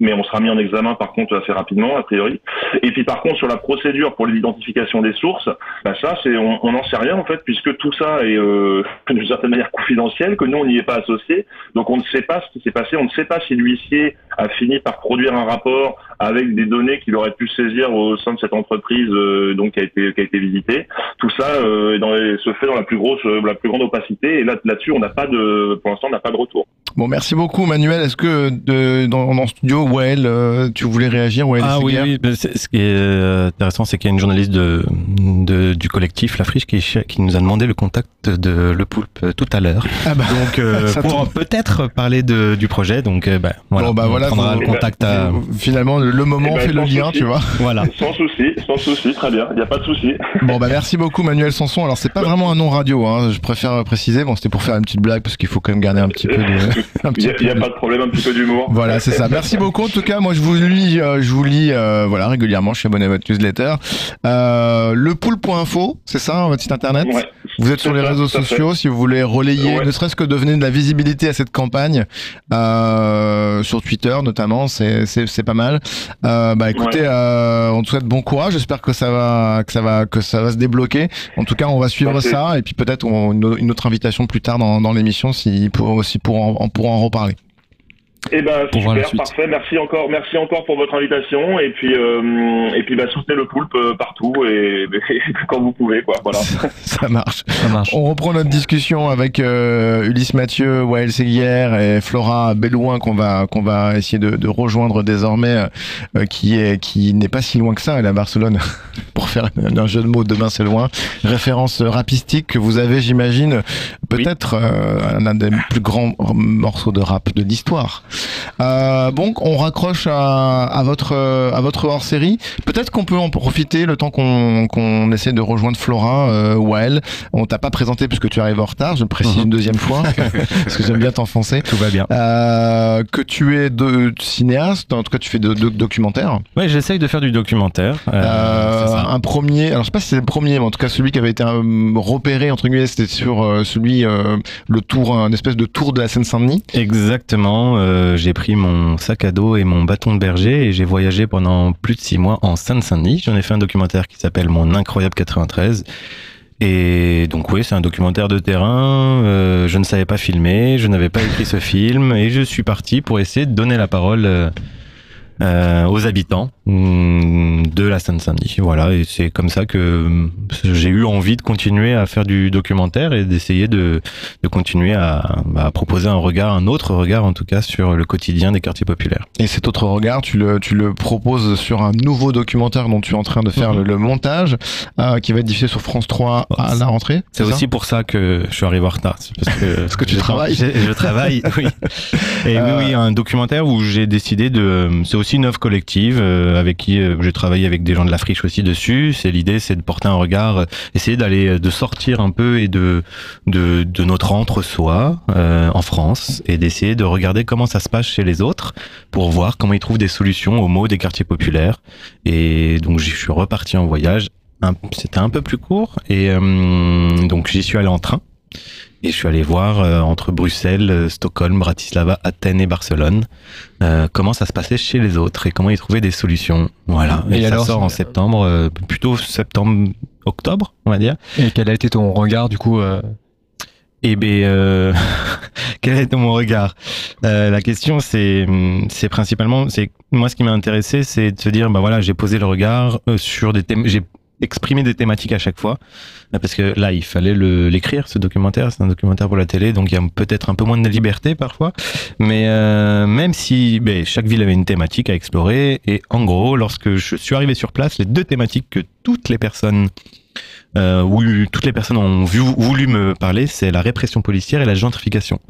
Mais on sera mis en examen par contre assez rapidement, a priori. Et puis par contre sur la procédure pour l'identification des sources, bah ça c'est on n'en sait rien en fait puisque tout ça est euh, d'une certaine manière confidentiel, que nous on n'y est pas associé, donc on ne sait pas ce qui s'est passé, on ne sait pas si l'huissier a fini par produire un rapport avec des données qu'il aurait pu saisir au sein de cette entreprise euh, donc qui a été qui a été visitée. Tout ça euh, dans se fait dans la plus grosse la plus grande opacité et là là-dessus on n'a pas de pour l'instant on n'a pas de retour. Bon, merci beaucoup, Manuel. Est-ce que de, dans, dans le studio, Wael, euh, tu voulais réagir Wael Ah oui, oui. Ce qui est euh, intéressant, c'est qu'il y a une journaliste de, de- du collectif La Friche qui, qui nous a demandé le contact de Le Poulpe euh, tout à l'heure. Ah bah, donc euh, pour peut-être parler de, du projet. Donc bah, voilà, Bon, bah on voilà, prendra vous- le contact à. Finalement, le, moment Eh ben, fait le lien, souci. tu vois. Voilà. Sans souci, sans souci, très bien, il n'y a pas de souci. Bon, bah merci beaucoup, Manuel Sanson. Alors, c'est pas vraiment un nom radio, hein, je préfère préciser. Bon, c'était pour faire une petite blague parce qu'il faut quand même garder un petit peu de. Il n'y a, pas de problème, un petit peu d'humour. Voilà, c'est ça. Merci beaucoup. En tout cas, moi, je vous lis, euh, je vous lis, euh, voilà, régulièrement. Je suis abonné à votre newsletter. Euh, lepoule.info, c'est ça, votre site internet. Ouais. Vous êtes sur les ça, réseaux sociaux. Si vous voulez relayer, Ouais. ne serait-ce que donner de la visibilité à cette campagne euh, sur Twitter, notamment, c'est pas mal. Bah, écoutez, on te souhaite bon courage. J'espère que ça va, que ça va, que ça va se débloquer. En tout cas, on va suivre Merci. ça et puis peut-être une, autre invitation plus tard dans, dans l'émission si pour aussi pour en, pourra en reparler. Eh ben Pour voir la super, suite. parfait. Merci encore, merci encore pour votre invitation et puis euh, et puis bah soutenez le poulpe euh, partout et, et quand vous pouvez quoi. Voilà. Ça marche. Ça marche. On reprend notre discussion avec euh, Ulysse Mathieu, Wael Seguière et Flora Bellouin qu'on va qu'on va essayer de, de rejoindre désormais, euh, qui est qui n'est pas si loin que ça, elle est à Barcelone. Pour faire un, un jeu de mots, demain c'est loin. Référence rapistique que vous avez, j'imagine, peut-être euh, un des plus grands morceaux de rap de l'histoire. Euh, bon, on raccroche à, à votre euh, à votre hors série. Peut-être qu'on peut en profiter le temps qu'on qu'on essaie de rejoindre Flora euh, Wael. On t'a pas présenté puisque tu arrives en retard. Je le précise Mhm. une deuxième fois parce que j'aime bien t'enfoncer. Tout va bien. Euh, que tu es de, cinéaste, en tout cas tu fais de, de- documentaires. Ouais, j'essaye de faire du documentaire. Euh, Euh, ça. un premier, alors je sais pas si c'est le premier, mais en tout cas celui qui avait été euh, repéré entre guillemets, c'était sur euh, celui euh, le tour, un espèce de tour de la Seine-Saint-Denis. Exactement. euh, j'ai pris mon sac à dos et mon bâton de berger et j'ai voyagé pendant plus de six mois en Seine-Saint-Denis. J'en ai fait un documentaire qui s'appelle Mon incroyable 93. Et donc oui, c'est un documentaire de terrain. euh, je ne savais pas filmer, je n'avais pas écrit ce film et je suis parti pour essayer de donner la parole euh, euh, aux habitants hum, de la Seine-Saint-Denis. Voilà, et c'est comme ça que hum, j'ai eu envie de continuer à faire du documentaire et d'essayer de, de continuer à, bah, à proposer un regard, un autre regard en tout cas, sur le quotidien des quartiers populaires. Et cet autre regard, tu le, tu le proposes sur un nouveau documentaire dont tu es en train de faire le, le montage, euh, qui va être diffusé sur France 3 à la rentrée. C'est aussi pour ça que je suis arrivé en retard. Parce que, Parce que tu travailles. Je travaille, oui. Et Euh, oui, oui, un documentaire où j'ai décidé de. C'est aussi une œuvre collective euh, avec qui euh, j'ai travaillé avec des gens de la friche aussi dessus. C'est l'idée, c'est de porter un regard, euh, essayer d'aller, de sortir un peu et de de, de notre entre-soi en France et d'essayer de regarder comment ça se passe chez les autres pour voir comment ils trouvent des solutions aux maux des quartiers populaires. Et donc je suis reparti en voyage. C'était un peu plus court et donc j'y suis allé en train. Et je suis allé voir euh, entre Bruxelles, euh, Stockholm, Bratislava, Athènes et Barcelone euh, comment ça se passait chez les autres et comment ils trouvaient des solutions. Voilà. Et, Et ça sort en septembre, euh, plutôt septembre, octobre, on va dire. Et quel a été ton regard du coup Eh euh, quel est mon regard? La question, c'est, c'est principalement, c'est moi ce qui m'a intéressé, c'est de se dire, bah voilà, j'ai posé le regard sur des thèmes, j'ai exprimé des thématiques à chaque fois, parce que là, il fallait l'écrire ce documentaire. C'est un documentaire pour la télé, donc il y a peut-être un peu moins de liberté parfois, mais euh, même si ben, chaque ville avait une thématique à explorer, et en gros, lorsque je suis arrivé sur place, les deux thématiques que toutes les personnes euh, où toutes les personnes ont vu, voulu me parler, c'est la répression policière et la gentrification.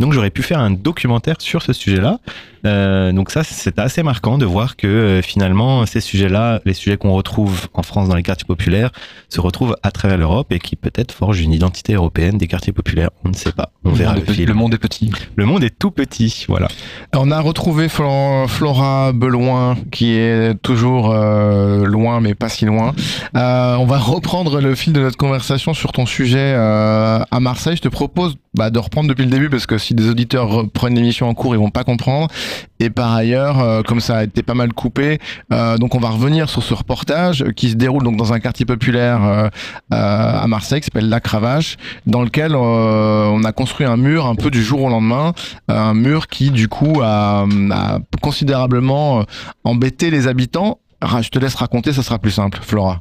Donc j'aurais pu faire un documentaire sur ce sujet-là. Euh, donc ça, c'était assez marquant de voir que euh, finalement, ces sujets-là, les sujets qu'on retrouve en France dans les quartiers populaires, se retrouvent à travers l'Europe et qui peut-être forgent une identité européenne des quartiers populaires. On ne sait pas. On Le verra monde le est petit- film. le monde est petit. Le monde est tout petit, voilà. On a retrouvé Flo- Flora Beloin, qui est toujours euh, loin, mais pas si loin. Euh, on va reprendre le fil de notre conversation sur ton sujet euh, à Marseille. Je te propose bah, de reprendre depuis le début, parce que si des auditeurs reprennent l'émission en cours, ils vont pas comprendre. Et par ailleurs, euh, comme ça a été pas mal coupé, euh, donc on va revenir sur ce reportage qui se déroule donc dans un quartier populaire à Marseille qui s'appelle La Cravache, dans lequel on a construit un mur un peu du jour au lendemain, un mur qui du coup a, considérablement embêté les habitants. Je te laisse raconter, ça sera plus simple, Flora.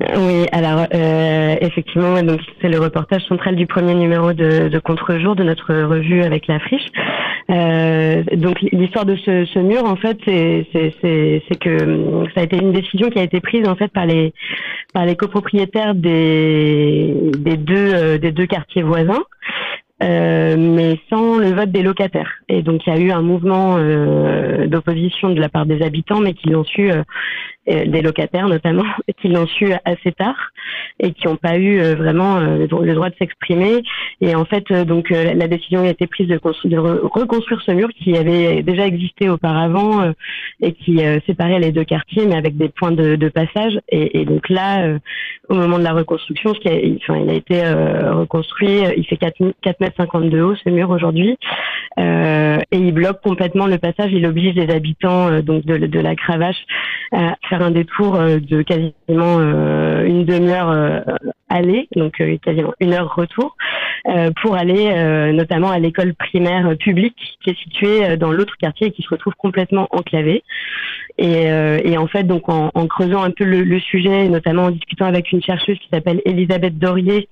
Oui, alors euh, effectivement, donc c'est le reportage central du premier numéro de, de Contre-jour de notre revue avec la friche. Euh, donc l'histoire de ce, ce mur, en fait, c'est que ça a été une décision qui a été prise en fait par les par les copropriétaires des des deux euh, des deux quartiers voisins. Euh, mais sans le vote des locataires. Et donc il y a eu un mouvement euh, d'opposition de la part des habitants, mais qui l'ont su, euh, des locataires notamment, qui l'ont su assez tard et qui n'ont pas eu euh, vraiment euh, le dro- le droit de s'exprimer. Et en fait, euh, donc euh, la décision a été prise de, de re- reconstruire ce mur qui avait déjà existé auparavant euh, et qui euh, séparait les deux quartiers, mais avec des points de, de passage. Et, et donc là, euh, au moment de la reconstruction, ce qui a, enfin, il a été euh, reconstruit, euh, il fait 4, 4 mètres 50 de haut ce mur aujourd'hui, euh, et il bloque complètement le passage. Il oblige les habitants euh, donc de, de la cravache à faire un détour euh, de quasiment euh, une demi-heure euh, aller, donc quasiment une heure retour, pour aller notamment à l'école primaire publique qui est située dans l'autre quartier et qui se retrouve complètement enclavée. Et, en fait, donc en, creusant un peu le, sujet, notamment en discutant avec une chercheuse qui s'appelle Elisabeth Dorier,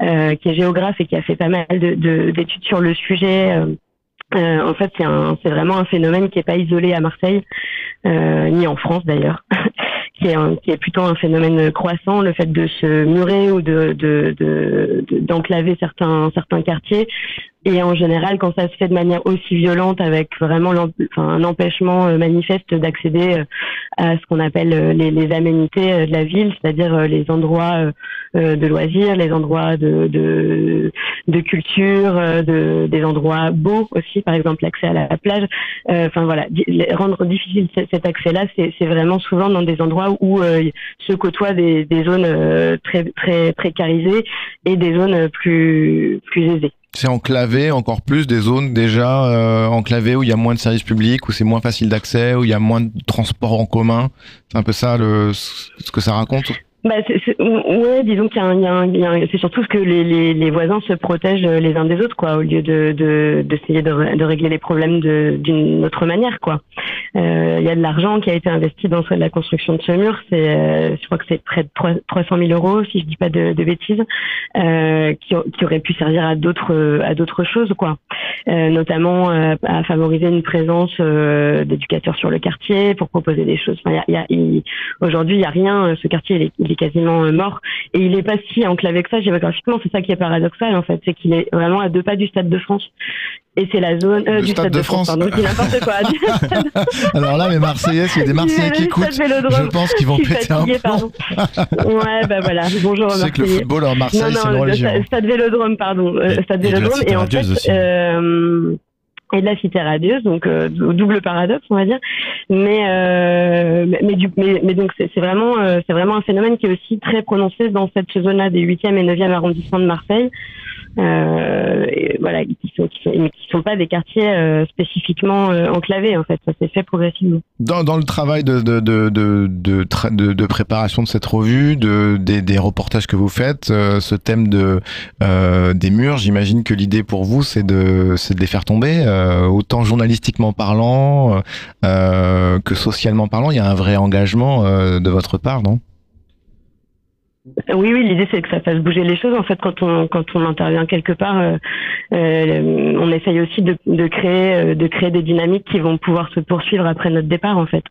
qui est géographe et qui a fait pas mal de- de- d'études sur le sujet. Euh, en fait, c'est vraiment un phénomène qui est pas isolé à Marseille, euh, ni en France d'ailleurs, qui, est qui est plutôt un phénomène croissant. Le fait de se murer ou de- d'enclaver certains certains quartiers, et en général, quand ça se fait de manière aussi violente, avec vraiment un empêchement euh, manifeste d'accéder euh, à ce qu'on appelle euh, les, aménités de la ville, c'est-à-dire les endroits de loisirs, les endroits de, culture, de, des endroits beaux aussi, par exemple l'accès à la plage. Enfin voilà, rendre difficile cet accès-là, c'est vraiment souvent dans des endroits où se côtoient des, des zones très très précarisées et des zones plus plus aisées. C'est enclavé encore plus des zones déjà euh, enclavées où il y a moins de services publics, où c'est moins facile d'accès, où il y a moins de transports en commun. C'est un peu ça le, ce que ça raconte. Bah, c'est- ouais, disons qu'il y a a a c'est surtout ce que les, les, les voisins se protègent les uns des autres, quoi, au lieu de de- d'essayer de, de régler les problèmes d'une autre manière, quoi. Euh, Il y a de l'argent qui a été investi dans la construction de ce mur. C'est, euh, je crois que c'est près de 3 300 000 euros, si je dis pas de, de bêtises, euh, qui, qui auraient pu servir à d'autres à d'autres choses, quoi. Euh, notamment euh, à favoriser une présence euh, d'éducateurs sur le quartier pour proposer des choses. Enfin, y a, y Aujourd'hui, il y a rien. Ce quartier, il est, il est quasiment euh, mort et il est pas si enclavé que ça géographiquement. C'est ça qui est paradoxal en fait, c'est qu'il est vraiment à deux pas du Stade de France. et c'est la zone euh, du Stade de France. pardon, n'importe quoi. Alors là, les Marseillais, s'il y a des Marseillais qui écoutent, je pense qu'ils vont péter un plomb. pardon. Ouais, bah voilà. Bonjour sais que le football en Marseille, Non, non, c'est une le religion. Stade- Vélodrome, pardon. euh, Stade Vélodrome. Et en fait, aussi. euh, et de la cité radieuse, donc euh, dou- double paradoxe, on va dire. Mais euh, mais, du mais, mais donc c'est vraiment euh, c'est vraiment un phénomène qui est aussi très prononcé dans cette zone-là des 8e et 9e arrondissements de Marseille. Euh, voilà, qui sont qui sont, qui sont pas des quartiers euh, spécifiquement euh, enclavés en fait. Ça s'est fait progressivement. Dans, dans le travail de, de, de, de, tra- de- préparation de cette revue, de, des, des reportages que vous faites, euh, ce thème de, euh, des murs, j'imagine que l'idée pour vous, c'est de, de les faire tomber, euh, autant journalistiquement parlant que socialement parlant. Il y a un vrai engagement de votre part, non? Oui, oui, l'idée c'est que ça fasse bouger les choses. En fait, quand on quand on intervient quelque part, euh, euh, on essaye aussi de, de créer euh, de créer des dynamiques qui vont pouvoir se poursuivre après notre départ. En fait,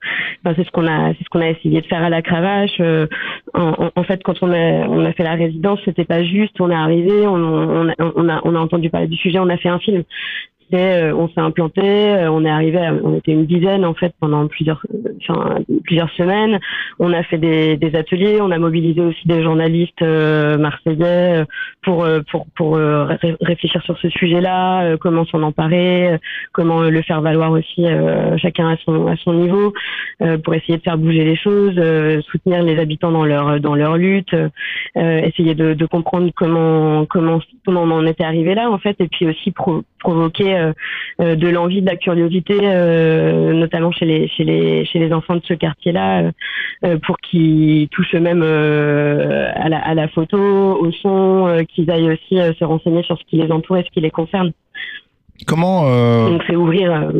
Enfin, c'est ce qu'on a c'est ce qu'on a essayé de faire à la cravache. Euh, en, en- fait, quand on a on a fait la résidence, c'était pas juste. On est arrivé, on, on, on a on a entendu parler du sujet, on a fait un film. Euh, on s'est implanté, euh, on est arrivé, on était une dizaine en fait pendant plusieurs, semaines. On a fait des, ateliers, on a mobilisé aussi des journalistes euh, marseillais pour pour pour ré- réfléchir sur ce sujet-là, comment s'en emparer, comment le faire valoir aussi chacun à son niveau, pour essayer de faire bouger les choses, soutenir les habitants dans leur lutte, essayer de, comprendre comment comment comment on en était arrivé là en fait, et puis aussi pro- provoquer euh, euh, de l'envie, de la curiosité, euh, notamment chez les chez les chez les enfants de ce quartier-là, pour qu'ils touchent eux-mêmes à, la, à la photo, au son, qu'ils aillent aussi se renseigner sur ce qui les entoure et ce qui les concerne. Comment Donc c'est ouvrir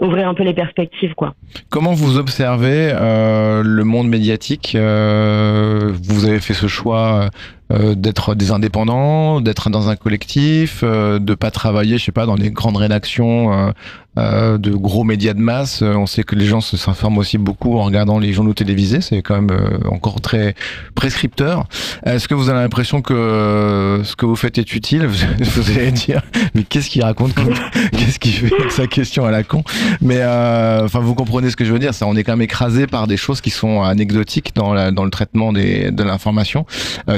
ouvrir un peu les perspectives quoi. Comment vous observez euh, le monde médiatique euh, Vous avez fait ce choix euh, d'être des indépendants, d'être dans un collectif, euh, de pas travailler, je sais pas, dans les grandes rédactions euh, euh, de gros médias de masse. Euh, On sait que les gens s'informent aussi beaucoup en regardant les journaux télévisés. C'est quand même encore très prescripteur. Est-ce que vous avez l'impression que ce que vous faites est utile? Vous allez dire, mais qu'est-ce qu'il raconte? Qu'est-ce qu'il fait avec sa question à la con? Mais enfin, vous comprenez ce que je veux dire. Ça, on est quand même écrasé par des choses qui sont anecdotiques dans, le traitement des, de l'information,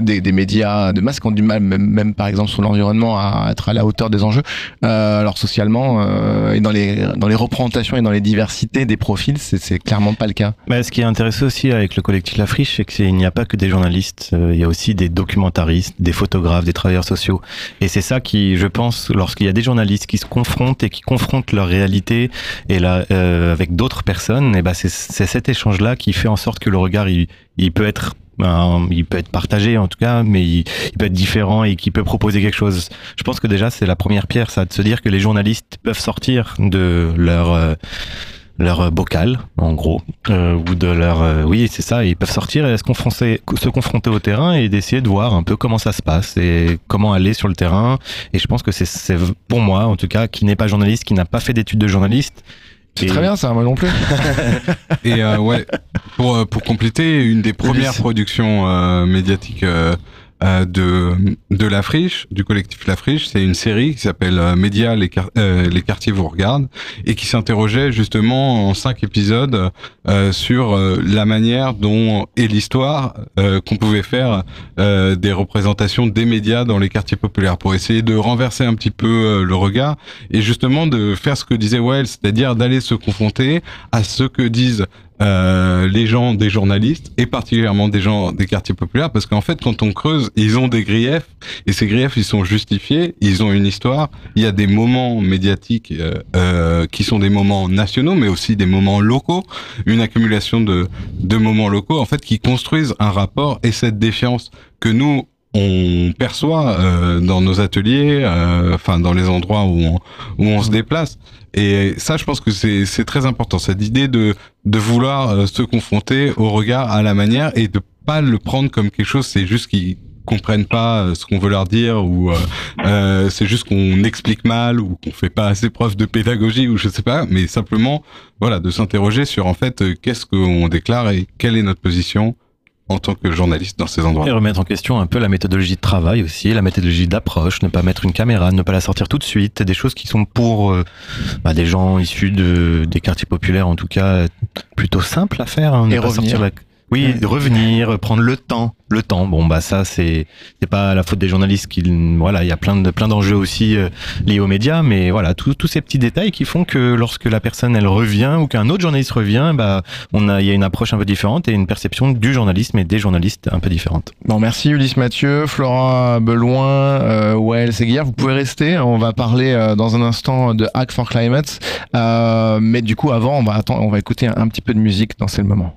des, des médias de masse qui ont du mal, même, par exemple sur l'environnement, à être à la hauteur des enjeux. Euh, alors socialement euh, et dans les dans les représentations et dans les diversités des profils, c'est clairement pas le cas. Bah, ce qui est intéressant aussi avec le collectif La Friche, c'est qu'il n'y a pas que des journalistes, euh, il y a aussi des documentaristes, des photographes, des travailleurs sociaux. Et c'est ça qui, je pense, lorsqu'il y a des journalistes qui se confrontent et qui confrontent leur réalité et là, avec d'autres personnes, et ben c'est cet échange-là qui fait en sorte que le regard, il peut être ben, il peut être partagé en tout cas, mais il, peut être différent et qui peut proposer quelque chose. Je pense que déjà c'est la première pierre, ça, de se dire que les journalistes peuvent sortir de leur euh, leur bocal, en gros, euh, ou de leur... euh, oui, c'est ça, ils peuvent sortir et se confronter, se confronter au terrain et d'essayer de voir un peu comment ça se passe et comment aller sur le terrain. Et je pense que c'est pour moi, en tout cas, qui n'est pas journaliste, qui n'a pas fait d'études de journaliste. C'est très bien ça, moi non plus. Et euh, ouais, pour, euh, pour compléter, une des premières productions euh, médiatiques euh, euh, de, de La Friche, du collectif La Friche, c'est une série qui s'appelle euh, Média, les, euh, les quartiers vous regardent, et qui s'interrogeait justement en cinq épisodes sur la manière dont, et l'histoire qu'on pouvait faire des représentations des médias dans les quartiers populaires, pour essayer de renverser un petit peu le regard, et justement de faire ce que disait Well, c'est-à-dire d'aller se confronter à ce que disent euh, les gens des journalistes et particulièrement des gens des quartiers populaires parce qu'en fait quand on creuse ils ont des griefs et ces griefs ils sont justifiés ils ont une histoire il y a des moments médiatiques euh, euh, qui sont des moments nationaux mais aussi des moments locaux une accumulation de de moments locaux en fait qui construisent un rapport et cette défiance que nous on perçoit dans nos ateliers, enfin dans les endroits où où on se déplace. Et ça, je pense que c'est très important, cette idée de de vouloir euh, se confronter au regard, à la manière, et de pas le prendre comme quelque chose. C'est juste qu'ils comprennent pas euh, ce qu'on veut leur dire, ou euh, euh, c'est juste qu'on explique mal, ou qu'on fait pas assez preuve de pédagogie, ou je sais pas. Mais simplement, voilà, de s'interroger sur en fait qu'est-ce qu'on déclare et quelle est notre position en tant que journaliste dans ces endroits. Et remettre en question un peu la méthodologie de travail aussi, la méthodologie d'approche, ne pas mettre une caméra, ne pas la sortir tout de suite, des choses qui sont pour euh, bah, des gens issus de, des quartiers populaires en tout cas plutôt simples à faire. Hein, ne Et pas revenir. sortir la- Oui, revenir, prendre le temps, le temps. Bon bah ça c'est c'est pas la faute des journalistes qui voilà, il y a plein de plein d'enjeux aussi euh, liés aux médias mais voilà, tous tous ces petits détails qui font que lorsque la personne elle revient ou qu'un autre journaliste revient, bah on a il y a une approche un peu différente et une perception du journalisme et des journalistes un peu différente. Bon, merci Ulysse Mathieu, Flora Beloin, euh, Wael Seguière. Vous pouvez rester. On va parler euh, dans un instant de Hack for Climate. Euh, mais du coup, avant, on va attendre, on va écouter un, un petit peu de musique dans C'est le moment.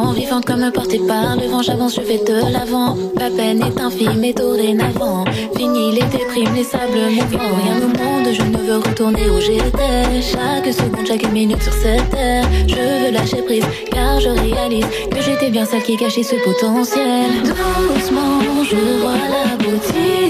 sens, vivante comme portée par le vent, j'avance, je vais de l'avant. Ma peine est infime et dorénavant. Fini les déprimes, les sables mouvants. Rien au monde, je ne veux retourner où j'étais. Chaque seconde, chaque minute sur cette terre, je veux lâcher prise, car je réalise que j'étais bien celle qui cachait ce potentiel. Doucement, je vois l'aboutissement, ça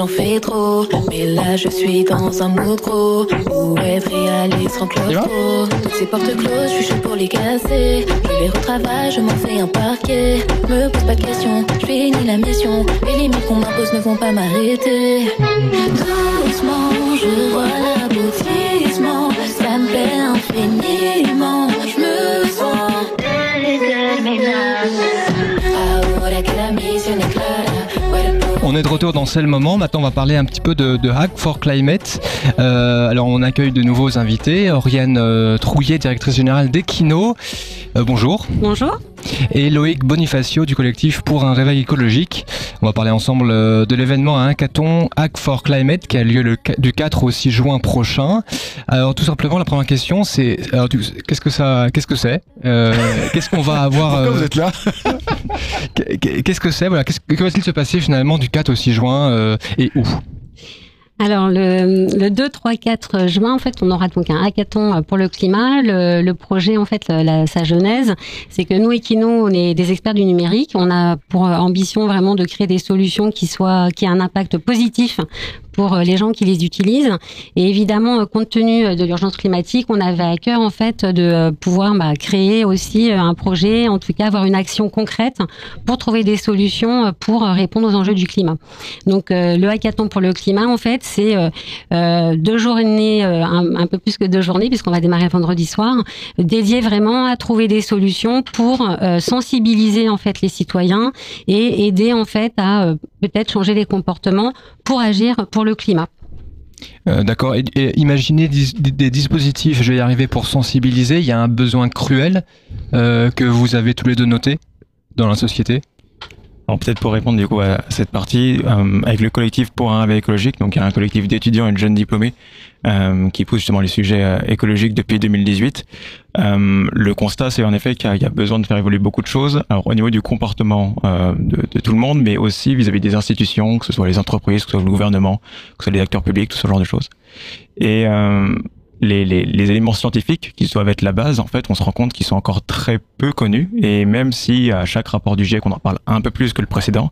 j'en fais trop. Mais là, je suis dans un mood gros. Où être réaliste rend claustro. Toutes ces portes closes, je suis chaud pour les casser. Je les retravaille, je m'en fais un parquet. Me pose pas de questions, je finis la mission. Les limites qu'on m'impose ne vont pas m'arrêter. Doucement, je vois l'aboutissement. De retour dans C'est moment. Maintenant, on va parler un petit peu de, de Hack for Climate. Euh, alors, on accueille de nouveaux invités. Oriane euh, Trouillet, directrice générale d'Equino. Euh, bonjour. Bonjour. Et Loïc Bonifacio du collectif pour un réveil écologique. On va parler ensemble euh, de l'événement à Hackathon Hack for Climate qui a lieu le, du 4 au 6 juin prochain. Alors tout simplement la première question c'est qu'est-ce que ça qu'est-ce que c'est Euh, Qu'est-ce qu'on va avoir euh, vous êtes là? Qu'est-ce que c'est? Voilà, qu'est-ce- Que va-t-il se passer finalement du 4 au 6 juin euh, et où? Alors le, le 2, 3, 4 juin, en fait, on aura donc un hackathon pour le climat. Le, le projet, en fait, la- la- sa genèse, c'est que nous, Equino, on est des experts du numérique. On a pour ambition vraiment de créer des solutions qui soient, qui aient un impact positif pour les gens qui les utilisent. Et évidemment, compte tenu de l'urgence climatique, on avait à cœur en fait de pouvoir bah, créer aussi un projet, en tout cas avoir une action concrète pour trouver des solutions pour répondre aux enjeux du climat. Donc euh, le hackathon pour le climat, en fait, c'est euh, euh, deux journées, euh, un, peu plus que deux journées, puisqu'on va démarrer vendredi soir, dédié vraiment à trouver des solutions pour euh, sensibiliser en fait les citoyens et aider en fait à euh, peut-être changer les comportements pour agir le climat. Euh, D'accord. Et, imaginez des dispositifs, je vais y arriver, pour sensibiliser. Il y a un besoin cruel euh, que vous avez tous les deux noté dans la société? Alors peut-être pour répondre du coup à cette partie, euh, avec le collectif pour un réveil écologique, donc il y a un collectif d'étudiants et de jeunes diplômés euh, qui pousse justement les sujets euh, écologiques depuis 2018. Euh, le constat, c'est en effet qu'il y, a- besoin de faire évoluer beaucoup de choses, alors au niveau du comportement de, tout le monde, mais aussi vis-à-vis des institutions, que ce soit les entreprises, que ce soit le gouvernement, que ce soit les acteurs publics, tout ce genre de choses. Et les, éléments scientifiques qui doivent être la base, en fait, on se rend compte qu'ils sont encore très peu connus. Et même si à chaque rapport du GIEC, on en parle un peu plus que le précédent,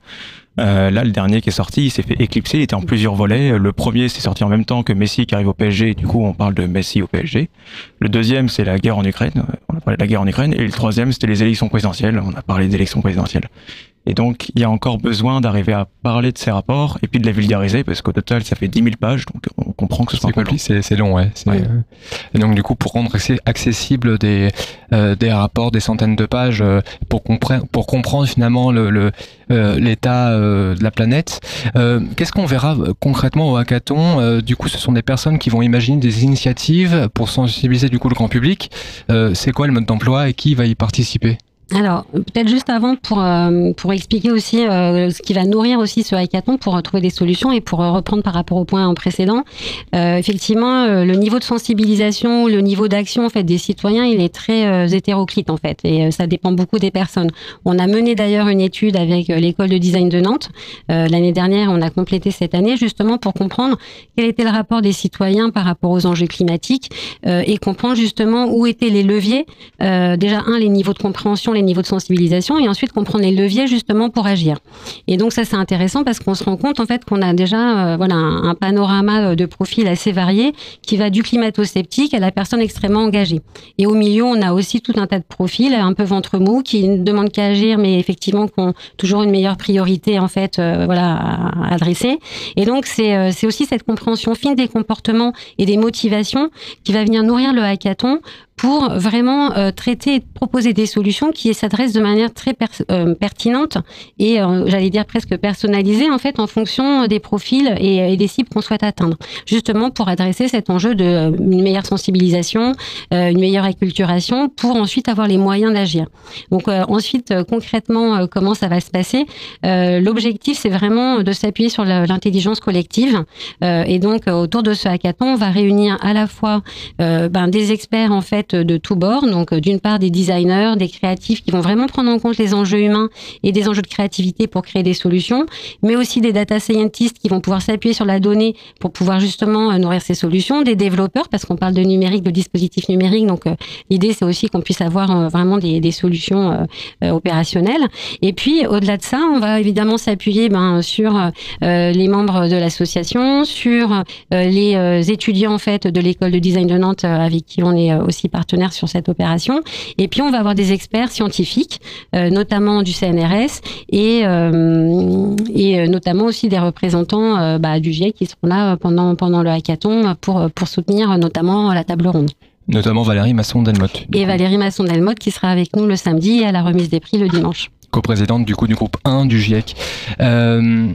euh, là, le dernier qui est sorti, il s'est fait éclipser. Il était en plusieurs volets. Le premier, c'est sorti en même temps que Messi qui arrive au PSG. Du coup, on parle de Messi au PSG. Le deuxième, c'est la guerre en Ukraine. On a parlé de la guerre en Ukraine. Et le troisième, c'était les élections présidentielles. On a parlé des élections présidentielles. Et donc, il y a encore besoin d'arriver à parler de ces rapports et puis de les vulgariser parce qu'au total, ça fait 10 000 pages, donc on comprend que ce soit compliqué. C'est long, ouais. Euh, et donc, du coup, pour rendre accessible des, euh, des rapports, des centaines de pages, euh, pour, pour comprendre finalement l'état le, le, de la planète, qu'est-ce qu'on verra concrètement au hackathon? Du coup, ce sont des personnes qui vont imaginer des initiatives pour sensibiliser du coup le grand public. C'est quoi le mode d'emploi et qui va y participer? Alors, peut-être juste avant pour, euh, pour expliquer aussi euh, ce qui va nourrir aussi ce hackathon pour trouver des solutions et pour reprendre par rapport au point précédent. Euh, effectivement, le niveau de sensibilisation, le niveau d'action en fait des citoyens, il est très hétéroclite en fait et ça dépend beaucoup des personnes. On a mené d'ailleurs une étude avec l'école de design de Nantes l'année dernière, on a complété cette année justement pour comprendre quel était le rapport des citoyens par rapport aux enjeux climatiques et comprendre justement où étaient les leviers. déjà un, les niveaux de compréhension les niveaux de sensibilisation et ensuite comprendre les leviers justement pour agir. Et donc ça c'est intéressant parce qu'on se rend compte en fait qu'on a déjà euh, voilà un, panorama de profils assez variés qui va du climato-sceptique à la personne extrêmement engagée. Et au milieu on a aussi tout un tas de profils un peu ventre mou qui ne demandent qu'à agir mais effectivement qui ont toujours une meilleure priorité en fait euh, voilà à adresser. Et donc c'est euh, c'est aussi cette compréhension fine des comportements et des motivations qui va venir nourrir le hackathon pour vraiment euh, traiter et proposer des solutions qui s'adressent de manière très euh, pertinente et euh, j'allais dire presque personnalisée en fait en fonction des profils et, des cibles qu'on souhaite atteindre. Justement pour adresser cet enjeu de une meilleure sensibilisation, une meilleure acculturation pour ensuite avoir les moyens d'agir. Donc ensuite concrètement comment ça va se passer L'objectif c'est vraiment de s'appuyer sur l'intelligence collective et donc autour de ce hackathon on va réunir à la fois ben, des experts en fait de tous bords. Donc, euh, d'une part, des designers, des créatifs qui vont vraiment prendre en compte les enjeux humains et des enjeux de créativité pour créer des solutions, mais aussi des data scientists qui vont pouvoir s'appuyer sur la donnée pour pouvoir justement euh, nourrir ces solutions, des développeurs, parce qu'on parle de numérique, de dispositifs numériques. Donc, euh, l'idée, c'est aussi qu'on puisse avoir vraiment des, solutions opérationnelles. Et puis, au-delà de ça, on va évidemment s'appuyer ben, sur les membres de l'association, sur les étudiants en fait de l'école de design de Nantes avec qui on est aussi partenaires sur cette opération. Et puis, on va avoir des experts scientifiques, euh, notamment du CNRS et, euh, et euh, notamment aussi des représentants bah, du GIEC qui seront là pendant, pendant le hackathon pour, pour soutenir notamment la table ronde. Notamment Valérie Masson-Delmotte. Et Valérie Masson-Delmotte qui sera avec nous le samedi à la remise des prix le dimanche coprésidente du coup du groupe 1 du GIEC. Euh,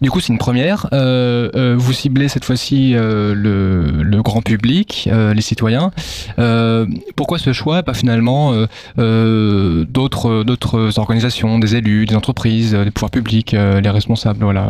du coup, c'est une première. Euh, euh, vous ciblez cette fois-ci le, grand public, les citoyens. pourquoi ce choix Pas finalement d'autres d'autres organisations, des élus, des entreprises, des pouvoirs publics, les responsables, voilà.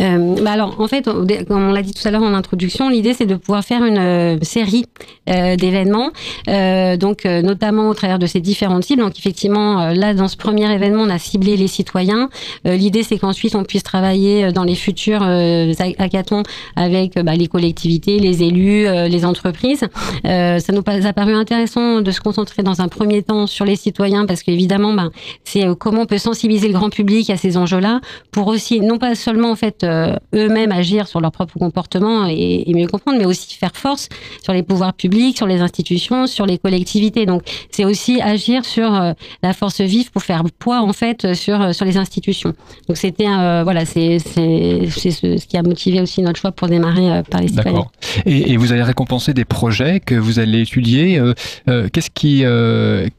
Euh, bah alors, en fait, comme on l'a dit tout à l'heure en introduction, l'idée c'est de pouvoir faire une euh, série euh, d'événements, euh, donc euh, notamment au travers de ces différentes cibles. Donc, effectivement, là, dans ce premier événement, on a ciblé les citoyens. l'idée c'est qu'ensuite on puisse travailler dans les futurs hackathons avec bah, les collectivités, les élus, les entreprises. ça nous a paru intéressant de se concentrer dans un premier temps sur les citoyens parce qu'évidemment, bah, c'est comment on peut sensibiliser le grand public à ces enjeux-là pour aussi, non pas seulement en fait eux-mêmes agir sur leur propre comportement et, mieux comprendre, mais aussi faire force sur les pouvoirs publics, sur les institutions, sur les collectivités. Donc c'est aussi agir sur euh, la force vive pour faire poids en fait sur euh, sur les institutions. Donc c'était voilà, c'est c'est ce, qui a motivé aussi notre choix pour démarrer par les citoyens. Et, et, vous allez récompenser des projets que vous allez étudier. Qu'est-ce qui,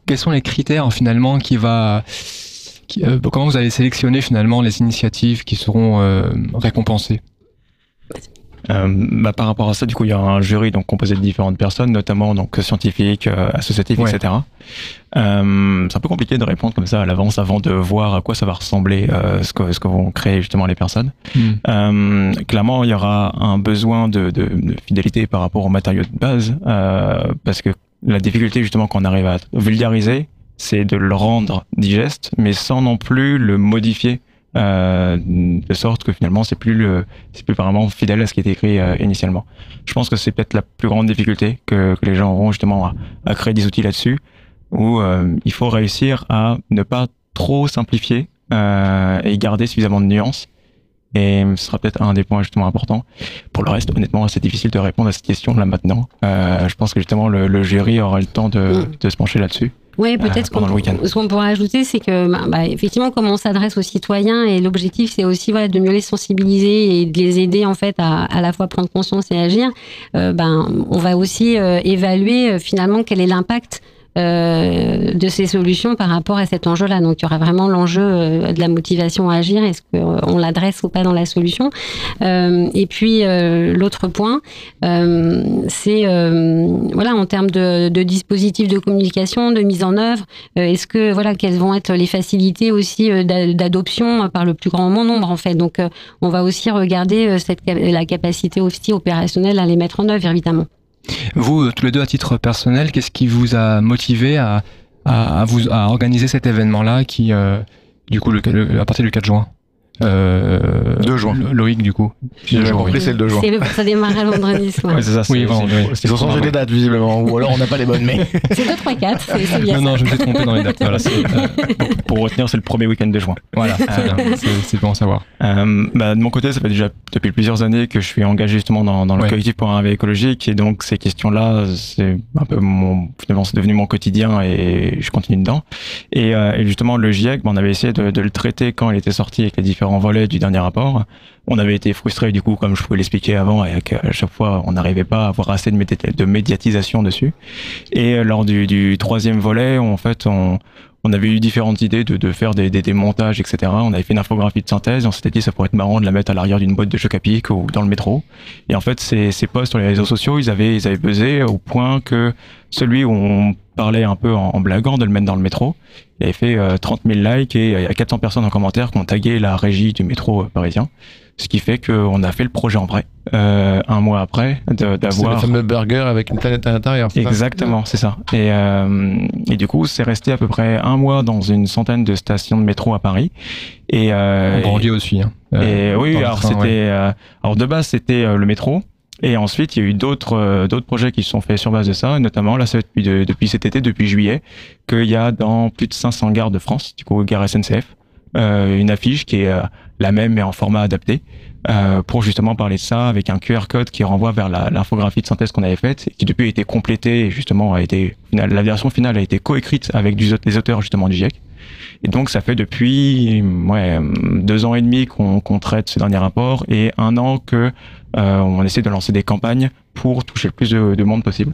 quels sont les critères finalement qui va euh, comment vous allez sélectionner finalement les initiatives qui seront euh, récompensées? Euh, bah, par rapport à ça, du coup, il y a un jury donc composé de différentes personnes, notamment donc scientifiques, associatifs, etc. c'est un peu compliqué de répondre comme ça à l'avance avant de voir à quoi ça va ressembler ce que ce que vont créer justement les personnes. Hmm. clairement, il y aura un besoin de, de, de, fidélité par rapport aux matériaux de base, parce que la difficulté justement qu'on arrive à vulgariser, c'est de le rendre digeste, mais sans non plus le modifier euh, de sorte que finalement c'est plus le, c'est plus vraiment fidèle à ce qui était écrit euh, initialement. Je pense que c'est peut-être la plus grande difficulté que, que les gens auront justement à, créer des outils là-dessus, où euh, il faut réussir à ne pas trop simplifier et garder suffisamment de nuances. Et ce sera peut-être un des points justement importants. Pour le reste, honnêtement, c'est difficile de répondre à cette question là maintenant. je pense que justement le, le jury aura le temps de, mm. de se pencher là-dessus. Oui, peut-être pendant le week-end. ce qu'on pourrait ajouter, c'est que bah, bah, effectivement, comme on s'adresse aux citoyens et l'objectif, c'est aussi voilà, de mieux les sensibiliser et de les aider en fait à à la fois prendre conscience et agir. euh, ben, on va aussi euh, évaluer euh, finalement quel est l'impact euh, de ces solutions par rapport à cet enjeu-là. Donc, il y aura vraiment l'enjeu euh, de la motivation à agir. Est-ce qu'on l'adresse ou pas dans la solution? Euh, Et puis, euh, l'autre point, euh, c'est euh, voilà, en termes de, de dispositifs de communication, de mise en œuvre. euh, Est-ce que voilà, quelles vont être les facilités aussi euh, d'a- d'adoption par le plus grand nombre en fait? Donc, euh, on va aussi regarder euh, cette, la capacité aussi opérationnelle à les mettre en œuvre, évidemment. Vous, tous les deux, à titre personnel, qu'est-ce qui vous a motivé à, à, vous, à organiser cet événement-là qui, euh, du coup, à partir du 4 juin? 2 juin. Loïc, du coup. J'ai compris, c'est le 2 juin. C'est le, ça démarre à vendredi soir. Ouais, c'est ça, Oui, bon, oui. Ils ont changé les dates visiblement, ou alors on n'a pas les bonnes. Mais C'est 2, 3, 4, c'est bien Non, ça. non, je me suis trompé dans les dates. Voilà, euh, pour, pour retenir, c'est le premier week-end de juin. voilà, c'est bien, c'est- c'est bon à savoir. Euh, bah, de mon côté, ça fait déjà depuis plusieurs années que je suis engagé justement dans, dans le Ouais. collectif pour un réveil écologique et donc ces questions-là, c'est un peu mon, finalement, c'est devenu mon quotidien et je continue dedans. Et, euh, et justement, le GIEC, bah, on avait essayé de, de le traiter quand il était sorti avec les différents volets du dernier rapport. On avait été frustrés du coup, comme je pouvais l'expliquer avant, et qu'à chaque fois, on n'arrivait pas à avoir assez de, médi- de médiatisation dessus. Et euh, lors du, troisième volet, en fait, on, avait eu différentes idées de, faire des, montages, etc. On avait fait une infographie de synthèse. On s'était dit ça pourrait être marrant de la mettre à l'arrière d'une boîte de choc à pic ou dans le métro. Et en fait, ces, ces posts sur les réseaux sociaux, ils avaient, ils buzzé au point que celui où on parlait un peu en, en blaguant de le mettre dans le métro, il avait fait euh, 30 000 likes et il y a 400 personnes en commentaire qui ont tagué la régie du métro euh, parisien. Ce qui fait qu'on a fait le projet en vrai, euh, un mois après, de- c'est le d'avoir fameux burger avec une planète à l'intérieur. Exactement, c'est ça. Et, euh, et du coup, c'est resté à peu près un mois dans une centaine de stations de métro à Paris. Et, euh, En banlieue aussi. Hein. et Euh, oui, alors c'était, ouais. euh, alors de base c'était euh, le métro. Et ensuite, il y a eu d'autres euh, d'autres projets qui se sont faits sur base de ça, notamment là, depuis cet été, depuis juillet, qu'il y a dans plus de 500 gares de France, du coup, gare SNCF, euh, une affiche qui est euh, la même mais en format adapté, euh, pour justement parler de ça, avec un QR code qui renvoie vers l'infographie de synthèse qu'on avait faite, et qui depuis a été complétée, et justement a été, la version finale a été coécrite avec du, des auteurs justement du GIEC. Et donc, ça fait depuis ouais, deux ans et demi qu'on traite ce dernier rapport et un an que euh, on essaie de lancer des campagnes pour toucher le plus de, de monde possible.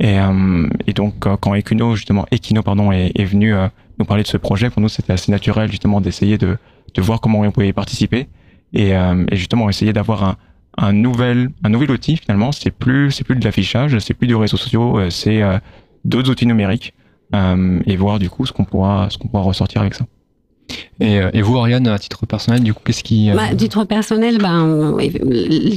Et, euh, donc, quand Equino, justement, Equino, pardon, est, venu nous parler de ce projet, pour nous, c'était assez naturel, justement, d'essayer de, de voir comment on pouvait y participer et, euh, et justement, essayer d'avoir un, nouvel, outil, finalement. C'est plus, c'est plus de l'affichage, c'est plus du réseau social, euh, c'est euh, d'autres outils numériques et voir, du coup, qu'on pourra, ce qu'on pourra ressortir avec ça. Et, euh, et vous, Oriane, à titre personnel, du coup, qu'est-ce qui. euh, Bah, à titre personnel, ben,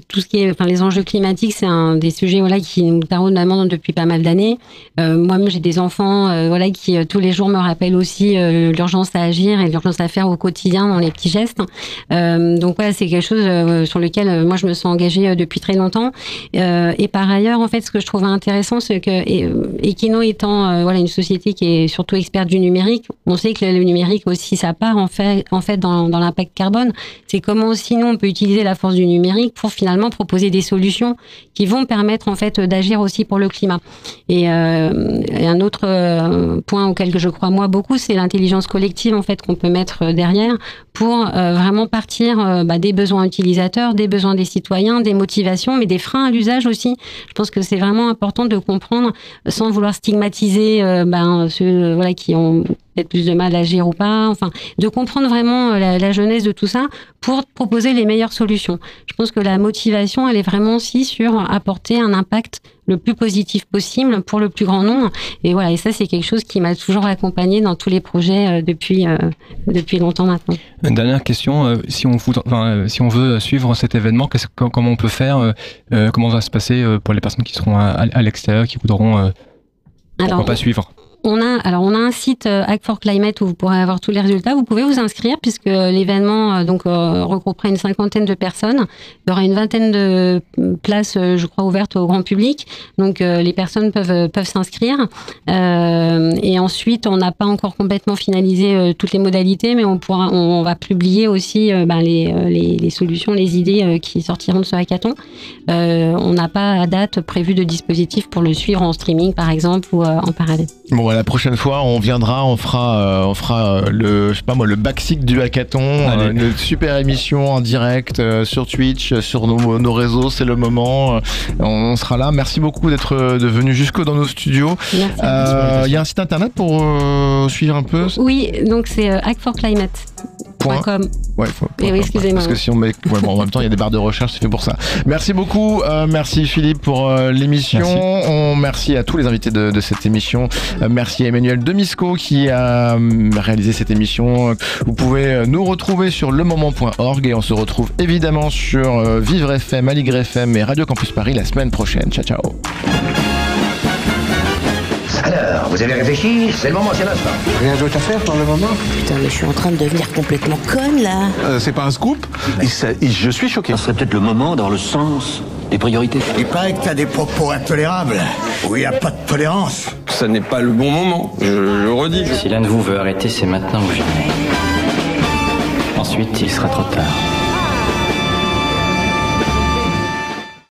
tout ce qui enfin, les enjeux climatiques, c'est un des sujets voilà qui nous taraudent vraiment depuis pas mal d'années. Euh, Moi-même, j'ai des enfants, euh, voilà, qui tous les jours me rappellent aussi l'urgence à agir et l'urgence à faire au quotidien dans les petits gestes. Donc voilà, c'est quelque chose sur lequel moi je me sens engagée depuis très longtemps. Et par ailleurs, en fait, ce que je trouve intéressant, c'est que Equino étant voilà une société qui est surtout experte du numérique, on sait que le numérique aussi sa part en fait dans, l'impact carbone. C'est comment nous on peut utiliser la force du numérique pour finalement proposer des solutions qui vont permettre en fait d'agir aussi pour le climat. Et, euh, un autre euh, point auquel que je crois moi beaucoup, c'est l'intelligence collective en fait qu'on peut mettre euh, derrière pour vraiment partir bah, des besoins utilisateurs, des besoins des citoyens, des motivations, mais des freins à l'usage aussi. Je pense que c'est vraiment important de comprendre, sans vouloir stigmatiser ben, ceux qui ont peut-être plus de mal à agir ou pas, enfin, de comprendre vraiment euh, la, la jeunesse de tout ça pour proposer les meilleures solutions. Je pense que la motivation, elle est vraiment aussi sur apporter un impact le plus positif possible pour le plus grand nombre. Et voilà, et ça, c'est quelque chose qui m'a toujours accompagné dans tous les projets euh, depuis, euh, depuis longtemps maintenant. Une dernière question, euh, si, on voudra- enfin, si on veut suivre cet événement, comment on peut faire euh, Comment ça va se passer pour les personnes qui seront à, l'extérieur, qui voudront pourquoi Alors, pas suivre? On a, alors on a un site euh, Hack for Climate où vous pourrez avoir tous les résultats. Vous pouvez vous inscrire puisque l'événement euh, donc euh, regroupera une cinquantaine de personnes. Il y aura une vingtaine de euh, places, euh, je crois, ouvertes au grand public. Donc euh, les personnes peuvent euh, peuvent s'inscrire. Euh, et ensuite, on n'a pas encore complètement finalisé euh, toutes les modalités, mais on pourra, on, va publier aussi euh, ben, les, euh, les, solutions, les idées euh, qui sortiront de ce hackathon. Euh, on n'a pas à date prévu de dispositif pour le suivre en streaming, par exemple, ou euh, en parallèle. Ouais, la prochaine fois, on viendra, on fera, euh, on fera euh, le, je sais pas moi, le backseat du hackathon, euh, une super émission en direct euh, sur Twitch, sur nos, nos réseaux. C'est le moment. Euh, on sera là. Merci beaucoup d'être venu jusque dans nos studios. Merci. Euh, Il y a un site internet pour euh, suivre un peu? Oui, donc c'est hackforclimate.com. Ouais, faut, Eh oui, excusez-moi. Parce que si on met, ouais, bon, en même temps, il y a des barres de recherche, c'est fait pour ça. Merci beaucoup, euh, merci Philippe pour euh, l'émission. Merci. On merci à tous les invités de, de cette émission. Euh, merci à Emmanuel Demisco qui a réalisé cette émission. Vous pouvez nous retrouver sur lemoment.org et on se retrouve évidemment sur euh, Vivre FM, Aligre FM et Radio Campus Paris la semaine prochaine. Ciao, ciao. Alors, vous avez réfléchi C'est le moment, c'est l'instant. Rien d'autre à faire pour le moment Putain, mais je suis en train de devenir complètement conne là. Euh, C'est pas un scoop il s'a- il- Je suis choqué. Ce serait peut-être le moment d'avoir le sens des priorités. Il paraît que t'as des propos intolérables, où il n'y a pas de tolérance. Ça n'est pas le bon moment, je le redis. Si l'un de vous veut arrêter, c'est maintenant ou jamais. Ensuite, il sera trop tard.